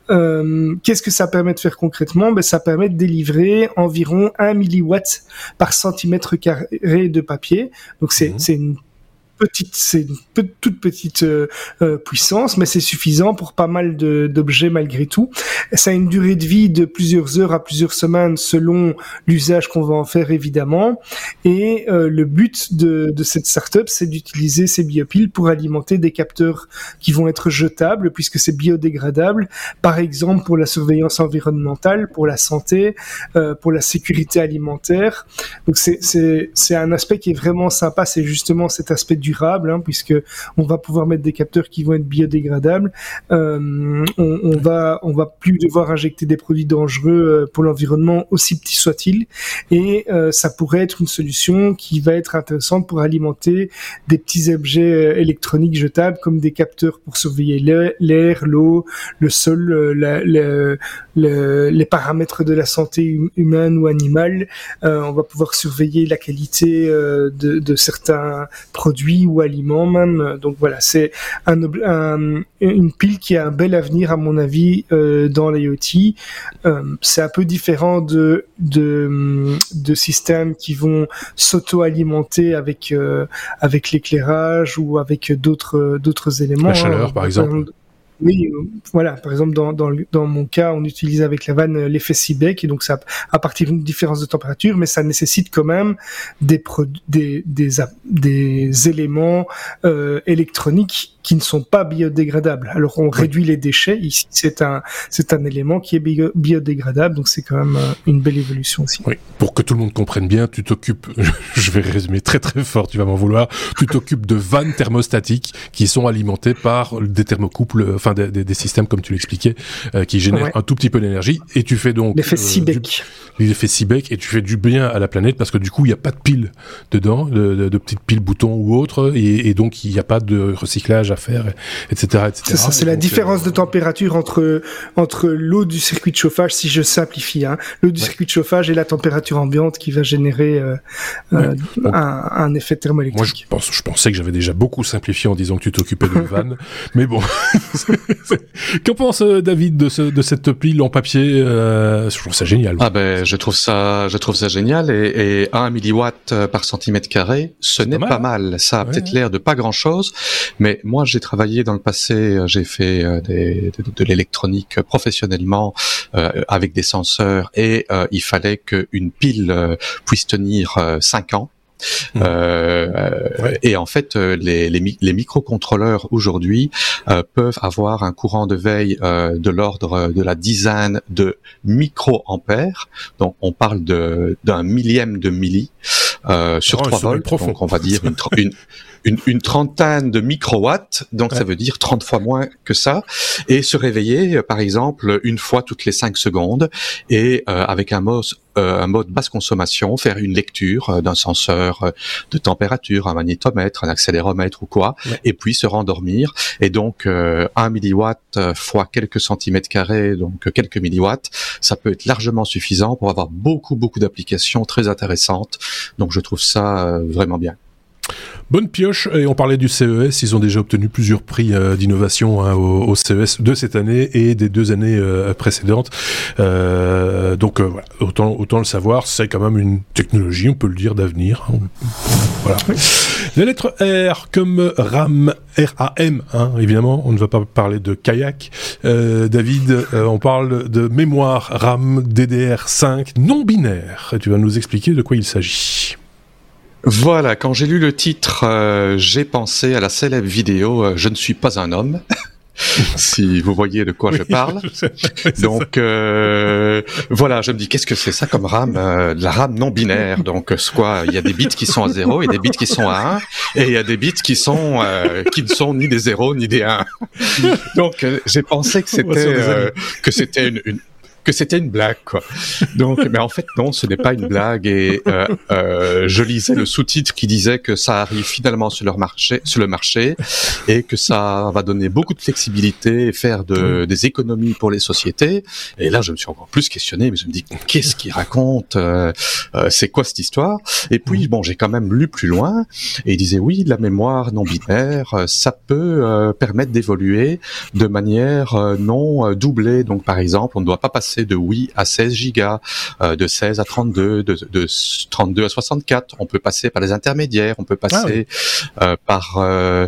Speaker 3: Euh, qu'est-ce que ça permet de faire concrètement? Ben, Ça permet de délivrer environ 1 milliwatt par centimètre carré de papier. Donc c'est mmh. une petite, c'est une toute petite euh, euh, puissance, mais c'est suffisant pour pas mal d'objets malgré tout. Ça a une durée de vie de plusieurs heures à plusieurs semaines selon l'usage qu'on va en faire évidemment. Et euh, le but de, cette startup, c'est d'utiliser ces biopiles pour alimenter des capteurs qui vont être jetables puisque c'est biodégradable. Par exemple pour la surveillance environnementale, pour la santé, pour la sécurité alimentaire. Donc c'est un aspect qui est vraiment sympa. C'est justement cet aspect du durable, hein, puisque on va pouvoir mettre des capteurs qui vont être biodégradables. Euh, on, on, va on va plus devoir injecter des produits dangereux euh, pour l'environnement, aussi petits soient-ils, et euh, ça pourrait être une solution qui va être intéressante pour alimenter des petits objets électroniques jetables comme des capteurs pour surveiller l'air, l'eau, le sol, les paramètres de la santé hum, humaine ou animale. on va pouvoir surveiller la qualité de certains produits ou aliments même. Donc voilà, c'est un, une pile qui a un bel avenir à mon avis euh, dans l'IoT. Euh, c'est un peu différent de, de, de systèmes qui vont s'auto-alimenter avec, euh, avec l'éclairage ou avec d'autres, d'autres éléments. La
Speaker 1: chaleur, hein. par exemple.
Speaker 3: Oui, euh, voilà. Par exemple, dans, dans, dans, mon cas, on utilise avec la vanne euh, l'effet Seebeck, et donc ça à partir d'une différence de température, mais ça nécessite quand même des des des, éléments euh, électroniques qui ne sont pas biodégradables. Alors on réduit les déchets. Ici, c'est un c'est un élément qui est biodégradable, donc c'est quand même une belle évolution aussi.
Speaker 1: Oui. Pour que tout le monde comprenne bien, tu t'occupes. je vais résumer très très fort. Tu vas m'en vouloir. Tu t'occupes de vannes thermostatiques qui sont alimentées par des thermocouples, enfin des, des, systèmes comme tu l'expliquais, qui génèrent un tout petit peu d'énergie. Et tu fais donc
Speaker 3: l'effet Seebeck.
Speaker 1: L'effet Seebeck et tu fais du bien à la planète parce que du coup il n'y a pas de piles dedans, de, de, petites piles boutons ou autres, et, et donc il n'y a pas de recyclage à faire, etc. etc.
Speaker 3: C'est ça, c'est la différence de température entre entre l'eau du circuit de chauffage, si je simplifie, hein, l'eau du circuit de chauffage et la température ambiante qui va générer euh, euh un, un, effet thermoélectrique.
Speaker 1: Moi, je, pense, je pensais que j'avais déjà beaucoup simplifié en disant que tu t'occupais de vanne, mais bon. Qu'en pense euh, David de, ce, de cette pile en papier euh, Je trouve ça génial.
Speaker 2: Ah ben, je trouve ça, je trouve ça génial et, et 1 milliwatt par centimètre carré, ce n'est pas, mal. Ça a peut-être l'air de pas grand-chose, mais moi j'ai travaillé dans le passé, euh, j'ai fait euh, des, de, de l'électronique professionnellement euh, avec des senseurs et euh, il fallait qu'une pile puisse tenir 5 ans. Mmh. Euh, ouais. Et en fait, les, les, les microcontrôleurs aujourd'hui euh, peuvent avoir un courant de veille euh, de l'ordre de la dizaine de microampères. Donc, on parle d'un millième de milli sur oh, 3 volts. Donc, on va dire une, une, une, une trentaine de microwatts, donc ouais. ça veut dire 30 fois moins que ça, et se réveiller, par exemple, une fois toutes les 5 secondes, et euh, avec un mode, euh, un mode basse consommation, faire une lecture euh, d'un senseur euh, de température, un magnétomètre, un accéléromètre ou quoi, ouais. et puis se rendormir. Et donc, euh, 1 milliwatt fois quelques centimètres carrés, donc quelques milliwatts, ça peut être largement suffisant pour avoir beaucoup, beaucoup d'applications très intéressantes. Donc, je trouve ça vraiment bien.
Speaker 1: Bonne pioche, et on parlait du CES, ils ont déjà obtenu plusieurs prix euh, d'innovation hein, au, CES de cette année et des deux années euh, précédentes. Euh, donc voilà, autant, le savoir, c'est quand même une technologie, on peut le dire, d'avenir. Voilà. La lettre R comme RAM, R-A-M, hein, évidemment, on ne va pas parler de kayak. David, on parle de mémoire RAM DDR5 non binaire. Tu vas nous expliquer de quoi il s'agit.
Speaker 2: Voilà, quand j'ai lu le titre, euh, j'ai pensé à la célèbre vidéo euh, Je ne suis pas un homme. si vous voyez de quoi oui, je parle. Donc euh, voilà, je me dis qu'est-ce que c'est ça comme RAM euh, La RAM non binaire? Donc soit il y a des bits qui sont à 0, il y a des bits qui sont à 1 et il y a des bits qui sont euh, qui ne sont ni des 0 ni des 1. Donc j'ai pensé que c'était que c'était une, une que c'était une blague, quoi. Donc, mais en fait, non, ce n'est pas une blague. Et euh, euh, je lisais le sous-titre qui disait que ça arrive finalement sur leur marché, sur le marché, et que ça va donner beaucoup de flexibilité et faire de, des économies pour les sociétés. Et là, je me suis encore plus questionné, mais je me dis qu'est-ce qu'il raconte euh, euh, C'est quoi cette histoire? Et puis, bon, j'ai quand même lu plus loin, et il disait oui, la mémoire non binaire, euh, ça peut euh, permettre d'évoluer de manière non doublée. Donc, par exemple, on ne doit pas passer de 8 à 16 gigas, euh, de 16 à 32, de, de, 32 à 64. On peut passer par les intermédiaires, on peut passer ah oui. euh, par euh,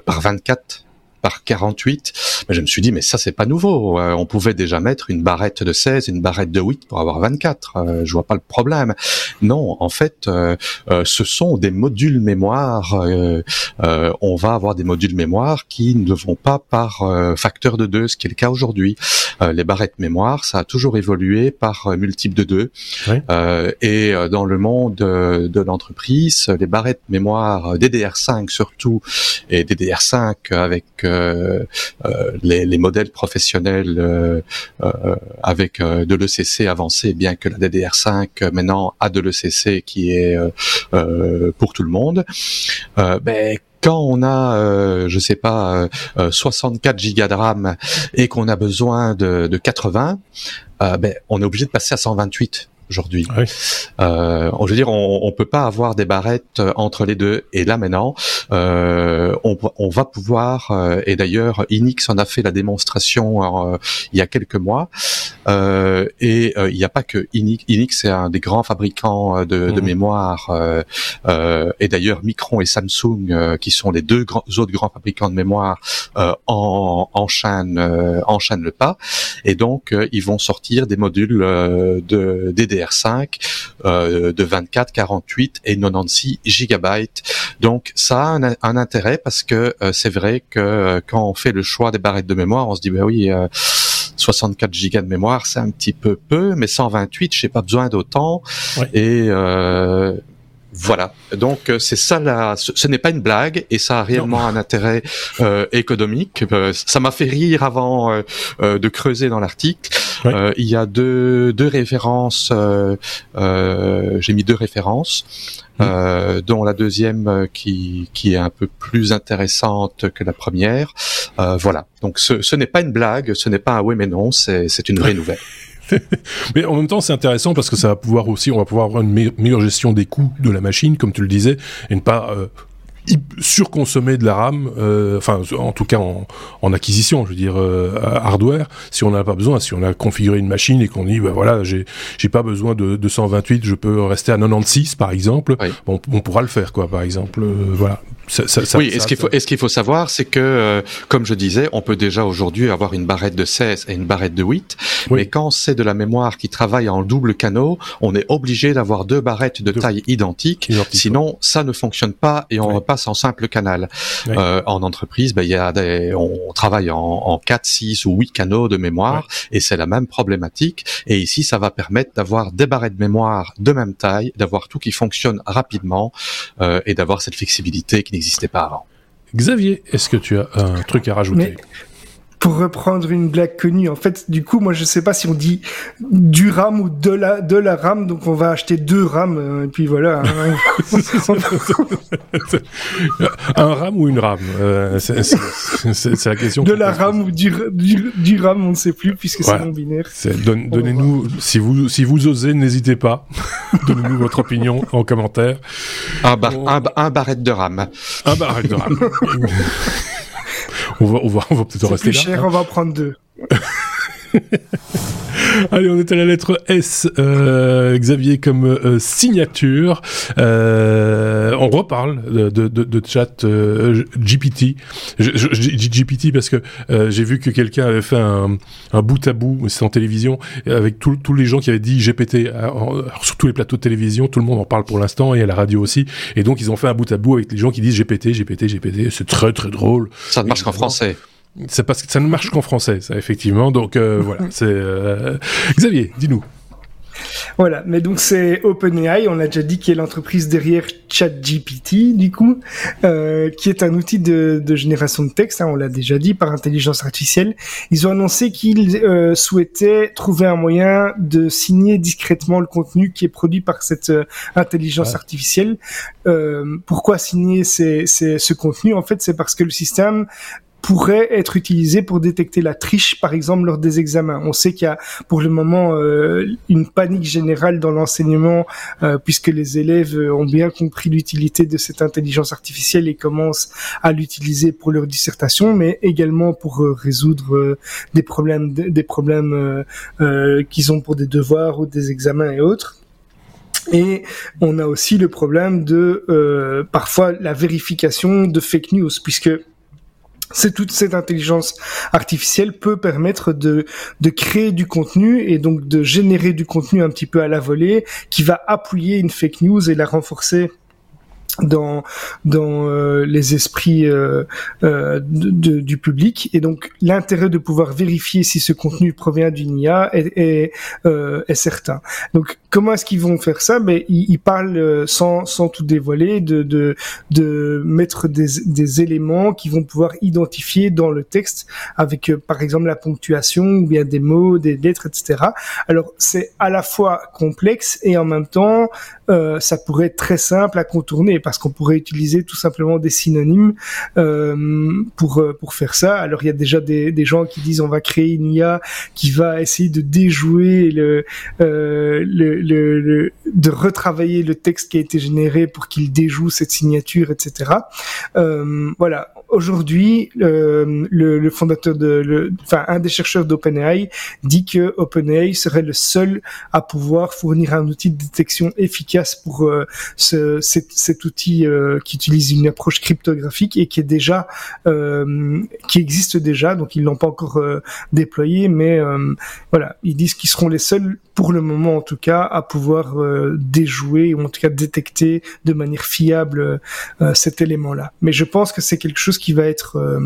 Speaker 2: par 24 par 48. Mais je me suis dit, mais ça, c'est pas nouveau. Euh, on pouvait déjà mettre une barrette de 16 et une barrette de 8 pour avoir 24. Euh, je vois pas le problème. Non, en fait, euh, ce sont des modules mémoire. on va avoir des modules mémoire qui ne vont pas par facteur de 2, ce qui est le cas aujourd'hui. Les barrettes mémoire, ça a toujours évolué par multiple de 2. Oui. et dans le monde de l'entreprise, les barrettes mémoire DDR5 surtout, et DDR5 avec euh, les, les, modèles professionnels euh, euh, avec de l'ECC avancé, bien que la DDR5 maintenant a de l'ECC qui est pour tout le monde. ben, quand on a, euh, je sais pas, euh, 64 gigas de RAM et qu'on a besoin de, de 80, euh, ben, on est obligé de passer à 128 aujourd'hui. Oui. Euh, je veux dire, on, on peut pas avoir des barrettes entre les deux. Et là maintenant, euh, on, on, va pouvoir. Euh, et d'ailleurs, Inix en a fait la démonstration euh, il y a quelques mois. Euh, et euh, il n'y a pas que Inix. Inix est un des grands fabricants de, mmh. de mémoire. et d'ailleurs, Micron et Samsung, qui sont les deux grands, autres grands fabricants de mémoire, en, enchaînent, enchaînent le pas. Et donc, ils vont sortir des modules de DDR5 euh, de 24, 48 et 96 gigabytes. Donc ça a un, un intérêt parce que c'est vrai que quand on fait le choix des barrettes de mémoire, on se dit bah oui. 64 gigas de mémoire, c'est un petit peu peu, mais 128, j'ai pas besoin d'autant. Et euh, voilà. Donc euh, c'est ça la. Ce, n'est pas une blague et ça a réellement un intérêt euh, économique. Euh, ça m'a fait rire avant euh, euh de creuser dans l'article. il y a deux, deux références. J'ai mis deux références. Mmh. dont la deuxième qui, qui est un peu plus intéressante que la première. voilà. Donc ce, ce n'est pas une blague, ce n'est pas un oui mais non, c'est une vraie nouvelle.
Speaker 1: Mais en même temps, c'est intéressant parce que ça va pouvoir aussi, on va pouvoir avoir une meilleure gestion des coûts de la machine, comme tu le disais, et ne pas euh, surconsommer de la RAM, euh, enfin en tout cas en, en, acquisition, je veux dire euh, hardware, si on n'en a pas besoin, si on a configuré une machine et qu'on dit bah voilà j'ai j'ai pas besoin de 228, je peux rester à 96 par exemple, bon, on pourra le faire quoi par exemple, euh, voilà.
Speaker 2: Ça, ça, ça, oui, est-ce qu'il faut qu'il faut savoir c'est que euh, comme je disais, on peut déjà aujourd'hui avoir une barrette de 16 et une barrette de 8, mais quand c'est de la mémoire qui travaille en double canot, on est obligé d'avoir deux barrettes de, taille identique, sinon ça ne fonctionne pas et on pas en simple canal. Euh, en entreprise, ben, il y a des, on travaille en, en 4, 6 ou 8 canaux de mémoire et c'est la même problématique. Et ici, ça va permettre d'avoir des barrettes de mémoire de même taille, d'avoir tout qui fonctionne rapidement euh, et d'avoir cette flexibilité qui n'existait pas avant.
Speaker 1: Xavier, est-ce que tu as un truc à rajouter?
Speaker 3: Pour reprendre une blague connue, en fait, du coup, moi, je sais pas si on dit du RAM ou de la, de la RAM, donc on va acheter deux RAM, euh, et puis voilà. Hein.
Speaker 1: un RAM ou une RAM euh, C'est la question.
Speaker 3: De la RAM ou du, du, RAM, on ne sait plus, puisque c'est non binaire.
Speaker 1: Donnez-nous, si vous, si vous osez, n'hésitez pas. Donnez-nous votre opinion en commentaire.
Speaker 2: Un, bar, un, un barrette de RAM.
Speaker 1: Un barrette de RAM. on va, on va, on va peut-être rester
Speaker 3: plus cher,
Speaker 1: hein.
Speaker 3: on va prendre deux.
Speaker 1: Allez, on est à la lettre S, euh, Xavier, comme euh, signature. Euh, on reparle de, de, de chat euh, GPT. Je, je, je, dis GPT parce que euh, j'ai vu que quelqu'un avait fait un, un bout à bout, c'est en télévision, avec tous les gens qui avaient dit GPT sur tous les plateaux de télévision. Tout le monde en parle pour l'instant et à la radio aussi. Et donc, ils ont fait un bout à bout avec les gens qui disent GPT, GPT, GPT. C'est très, très drôle.
Speaker 2: Ça ne marche qu'en français.
Speaker 1: C'est parce que ça ne marche qu'en français, ça effectivement. Donc euh, voilà, c'est euh... Xavier, dis-nous.
Speaker 3: Voilà, mais donc c'est OpenAI, on l'a déjà dit, qui est l'entreprise derrière ChatGPT, du coup, euh, qui est un outil de, de génération de texte, hein, on l'a déjà dit, par intelligence artificielle. Ils ont annoncé qu'ils euh, souhaitaient trouver un moyen de signer discrètement le contenu qui est produit par cette euh, intelligence ouais. artificielle. Pourquoi signer ces, ces, ce contenu? En fait, c'est parce que le système pourrait être utilisé pour détecter la triche, par exemple, lors des examens. On sait qu'il y a pour le moment euh, une panique générale dans l'enseignement, euh, puisque les élèves ont bien compris l'utilité de cette intelligence artificielle et commencent à l'utiliser pour leur dissertation, mais également pour euh, résoudre euh, des problèmes, des problèmes euh, euh, qu'ils ont pour des devoirs ou des examens et autres. Et on a aussi le problème de euh, parfois la vérification de fake news, puisque c'est toute cette intelligence artificielle peut permettre de, de créer du contenu et donc de générer du contenu un petit peu à la volée qui va appuyer une fake news et la renforcer dans dans euh, les esprits euh, euh, de, du public et donc l'intérêt de pouvoir vérifier si ce contenu provient d'une IA est, est, euh, est, certain. Donc comment est-ce qu'ils vont faire ça? Ben ils, ils, parlent euh, sans sans tout dévoiler de de, de mettre des, des éléments qui vont pouvoir identifier dans le texte avec par exemple la ponctuation ou bien des mots, des lettres, etc. Alors c'est à la fois complexe et en même temps ça pourrait être très simple à contourner parce qu'on pourrait utiliser tout simplement des synonymes euh, pour pour faire ça. Alors il y a déjà des, des gens qui disent on va créer une IA qui va essayer de déjouer le, euh, le, le, le, de retravailler le texte qui a été généré pour qu'il déjoue cette signature, etc. Euh, voilà. Aujourd'hui, euh, le, le, fondateur de, le, enfin un des chercheurs d'OpenAI dit que OpenAI serait le seul à pouvoir fournir un outil de détection efficace pour euh, ce, cet, cet outils qui utilisent une approche cryptographique et qui est déjà qui existe déjà. Donc ils l'ont pas encore déployé, mais voilà, ils disent qu'ils seront les seuls pour le moment en tout cas à pouvoir déjouer ou en tout cas détecter de manière fiable cet élément-là. Mais je pense que c'est quelque chose qui va être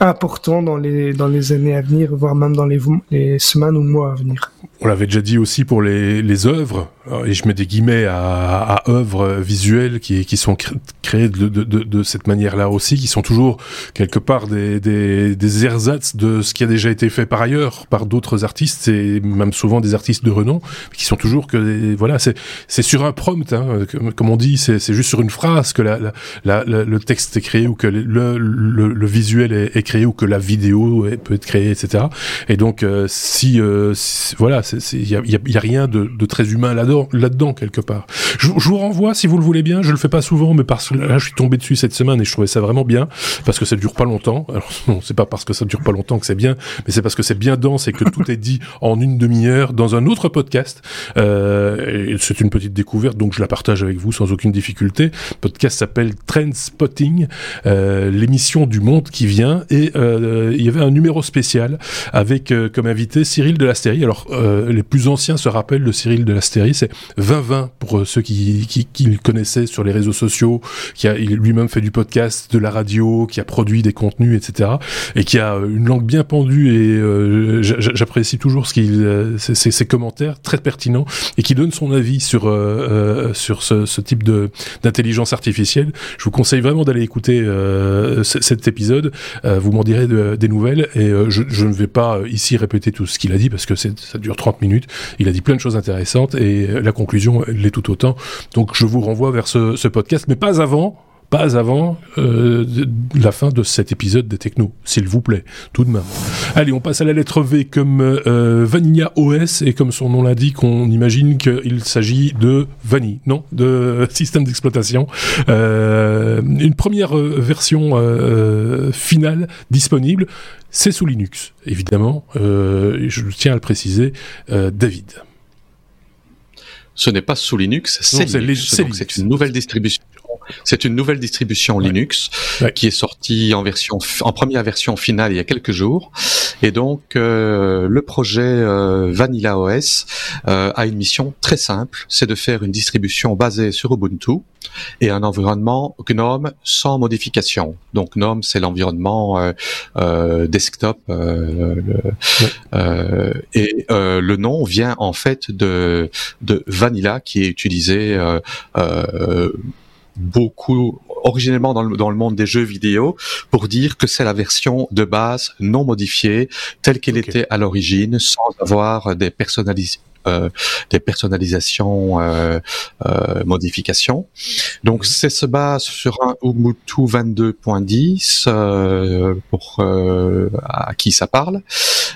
Speaker 3: important dans les dans les années à venir, voire même dans les, les semaines ou mois à venir.
Speaker 1: On l'avait déjà dit aussi pour les, les œuvres, et je mets des guillemets à, à œuvres visuelles qui, qui sont créées de, de, de, de cette manière-là aussi, qui sont toujours quelque part des, des, des ersatz de ce qui a déjà été fait par ailleurs, par d'autres artistes, et même souvent des artistes de renom, qui sont toujours que, voilà, c'est sur un prompt, hein, comme on dit, c'est juste sur une phrase que la, la, le texte est créé ou que le, le, le visuel est, créé ou que la vidéo peut être créée, etc. Et donc, euh, si, euh, voilà, il y a, rien de, très humain là-dedans, quelque part. Je, vous renvoie, si vous le voulez bien. Je le fais pas souvent, mais parce que là, je suis tombé dessus cette semaine et je trouvais ça vraiment bien parce que ça dure pas longtemps. Alors non, c'est pas parce que ça dure pas longtemps que c'est bien, mais c'est parce que c'est bien dense et que tout est dit en une demi-heure dans un autre podcast. Euh, c'est une petite découverte, donc je la partage avec vous sans aucune difficulté. Le podcast s'appelle Trend Spotting, euh, l'émission du monde qui vient, et euh, il y avait un numéro spécial avec comme invité Cyril de la Alors les plus anciens se rappellent de Cyril de l'Astérie, c'est 2020 pour euh, ceux qui, qui, qui, le connaissaient sur les réseaux sociaux, qui a lui-même fait du podcast, de la radio, qui a produit des contenus, etc. Et qui a euh, une langue bien pendue et euh, j'apprécie toujours ce qu'il, euh, ses, ses, commentaires très pertinents et qui donne son avis sur euh, sur ce, ce, type de d'intelligence artificielle. Je vous conseille vraiment d'aller écouter cet épisode. vous m'en direz de, des nouvelles et je, je, ne vais pas ici répéter tout ce qu'il a dit parce que ça dure 30 minutes. Il a dit plein de choses intéressantes et la conclusion l'est tout autant. Donc je vous renvoie vers ce, ce podcast, mais pas avant pas avant euh, la fin de cet épisode des Techno, s'il vous plaît, tout de même. Allez, on passe à la lettre V comme euh, Vanilla OS, et comme son nom l'indique, on imagine qu'il s'agit de Vanille, non De système d'exploitation. Euh, une première version finale disponible, c'est sous Linux, évidemment, je tiens à le préciser, David.
Speaker 2: Ce n'est pas sous Linux, c'est C'est une nouvelle distribution c'est une nouvelle distribution ouais. Linux ouais. qui est sortie en version en première version finale il y a quelques jours. Et donc euh, le projet euh, Vanilla OS euh, a une mission très simple, c'est de faire une distribution basée sur Ubuntu et un environnement GNOME sans modification. Donc GNOME c'est l'environnement euh, euh, desktop le, ouais. et le nom vient en fait de de Vanilla qui est utilisé beaucoup originellement dans le, dans le monde des jeux vidéo pour dire que c'est la version de base non modifiée telle qu'elle okay. était à l'origine sans avoir des personnalisations euh, des personnalisations, euh, euh, modifications. Donc mhm. c'est se base sur un Ubuntu 22.10 euh, pour euh, à qui ça parle.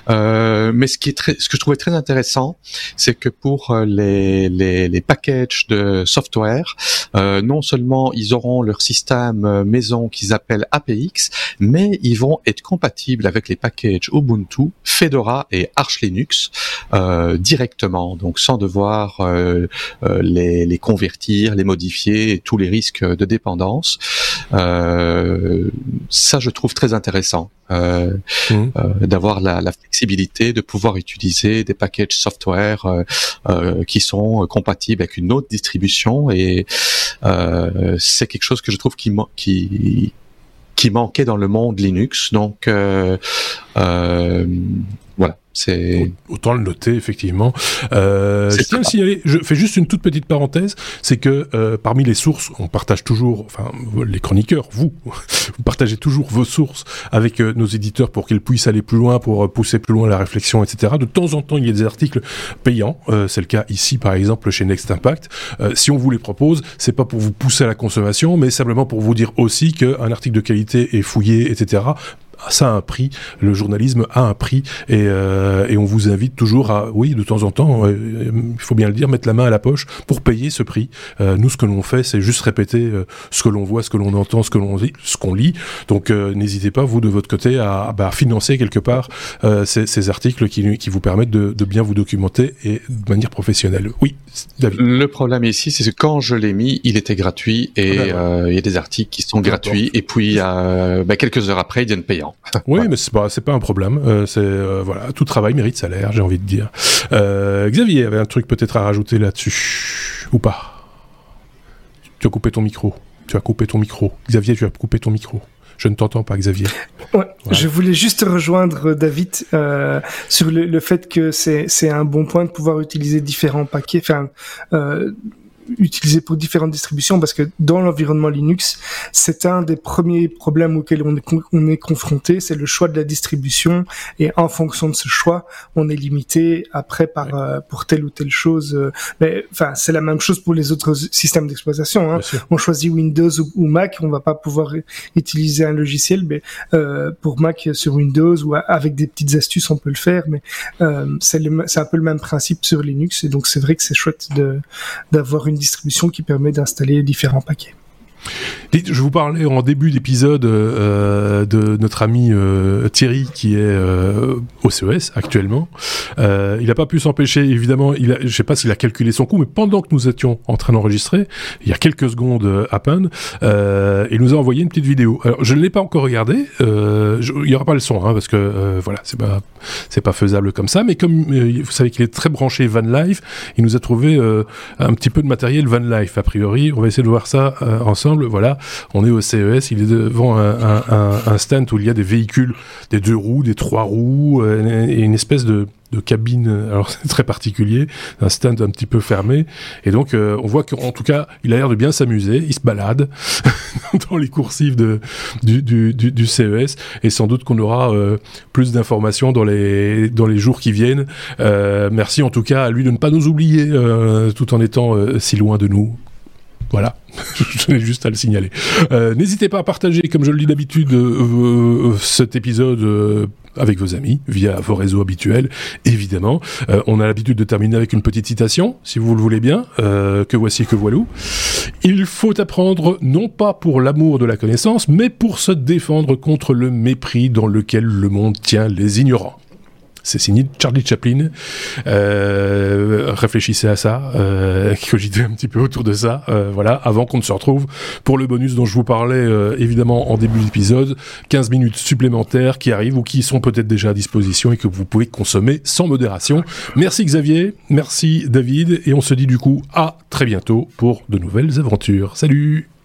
Speaker 2: mais ce qui est très, ce que je trouvais très intéressant, c'est que pour les, les, les packages de software, non seulement ils auront leur système maison qu'ils appellent APX, mais ils vont être compatibles avec les packages Ubuntu, Fedora et Arch Linux directement donc sans devoir euh, euh, les, les, convertir, les modifier, et tous les risques de dépendance. Euh, ça, je trouve très intéressant. Euh, mmh. euh, d'avoir la, la, flexibilité de pouvoir utiliser des packages software euh, qui sont compatibles avec une autre distribution et c'est quelque chose que je trouve qui, qui qui manquait dans le monde Linux. Donc voilà, c'est
Speaker 1: autant le noter effectivement. Euh, je tiens à signaler, je fais juste une toute petite parenthèse, c'est que euh, parmi les sources, on partage toujours, enfin les chroniqueurs, vous, vous partagez toujours vos sources avec euh, nos éditeurs pour qu'ils puissent aller plus loin, pour euh, pousser plus loin la réflexion, etc. De temps en temps, il y a des articles payants. Euh, c'est le cas ici, par exemple, chez Next Impact. Euh, si on vous les propose, c'est pas pour vous pousser à la consommation, mais simplement pour vous dire aussi qu'un article de qualité est fouillé, etc ça a un prix. Le journalisme a un prix et, euh, et on vous invite toujours à, oui, de temps en temps, euh, il faut bien le dire, mettre la main à la poche pour payer ce prix. Euh, nous, ce que l'on fait, c'est juste répéter ce que l'on voit, ce que l'on entend, ce que l'on lit, ce qu'on lit. Donc, n'hésitez pas, vous, de votre côté, à, bah, financer quelque part ces, ces, articles qui, qui vous permettent de, de, bien vous documenter et de manière professionnelle. Oui,
Speaker 2: David. Le problème ici, c'est que quand je l'ai mis, il était gratuit et ah ben il y a des articles qui sont gratuits et puis bah, quelques heures après, ils deviennent payants.
Speaker 1: Oui, mais c'est pas, pas un problème. Euh, c'est euh, voilà, tout travail mérite salaire, j'ai envie de dire. Euh, Xavier avait un truc peut-être à rajouter là-dessus ou pas? Tu as coupé ton micro. Tu as coupé ton micro. Xavier, tu as coupé ton micro. Je ne t'entends pas, Xavier.
Speaker 3: Ouais, Je voulais juste rejoindre David euh, sur le, le, fait que c'est, c'est un bon point de pouvoir utiliser différents paquets. Enfin, euh, utilisé pour différentes distributions parce que dans l'environnement Linux, c'est un des premiers problèmes auxquels on est, on est confronté, c'est le choix de la distribution et en fonction de ce choix, on est limité après par euh, pour telle ou telle chose. Euh, mais enfin, c'est la même chose pour les autres systèmes d'exploitation. Hein. On choisit Windows ou, Mac, on va pas pouvoir utiliser un logiciel, mais euh, pour Mac sur Windows ou avec des petites astuces, on peut le faire. Mais euh, c'est un peu le même principe sur Linux et donc c'est vrai que c'est chouette de d'avoir une distribution qui permet d'installer différents paquets.
Speaker 1: Je vous parlais en début d'épisode euh, de notre ami euh, Thierry qui est euh, au CES actuellement. il n'a pas pu s'empêcher, évidemment, je sais pas s'il a calculé son coût, mais pendant que nous étions en train d'enregistrer, il y a quelques secondes à peine, il nous a envoyé une petite vidéo. Alors je ne l'ai pas encore regardé, il n'y aura pas le son, hein, parce que voilà, c'est pas pas faisable comme ça, mais comme vous savez qu'il est très branché Van Life, il nous a trouvé un petit peu de matériel Van Life a priori. On va essayer de voir ça ensemble. Voilà on est au CES, il est devant un, stand où il y a des véhicules, des deux roues, des trois roues, euh, et une espèce de, cabine, alors c'est très particulier, un stand un petit peu fermé, et donc euh, on voit qu'en tout cas, il a l'air de bien s'amuser, il se balade dans les coursives du, CES, et sans doute qu'on aura euh, plus d'informations dans les jours qui viennent. merci en tout cas à lui de ne pas nous oublier, tout en étant si loin de nous. Voilà, je tenais juste à le signaler. Euh, n'hésitez pas à partager, comme je le dis d'habitude, euh, euh, cet épisode avec vos amis, via vos réseaux habituels, évidemment. on a l'habitude de terminer avec une petite citation, si vous le voulez bien, que voici que voilou. Il faut apprendre non pas pour l'amour de la connaissance, mais pour se défendre contre le mépris dans lequel le monde tient les ignorants. C'est signé Charlie Chaplin. Euh, réfléchissez à ça, euh, cogitez un petit peu autour de ça, euh, voilà, avant qu'on ne se retrouve pour le bonus dont je vous parlais euh, évidemment en début d'épisode, 15 minutes supplémentaires qui arrivent ou qui sont peut-être déjà à disposition et que vous pouvez consommer sans modération. Merci Xavier, merci David, et on se dit du coup à très bientôt pour de nouvelles aventures. Salut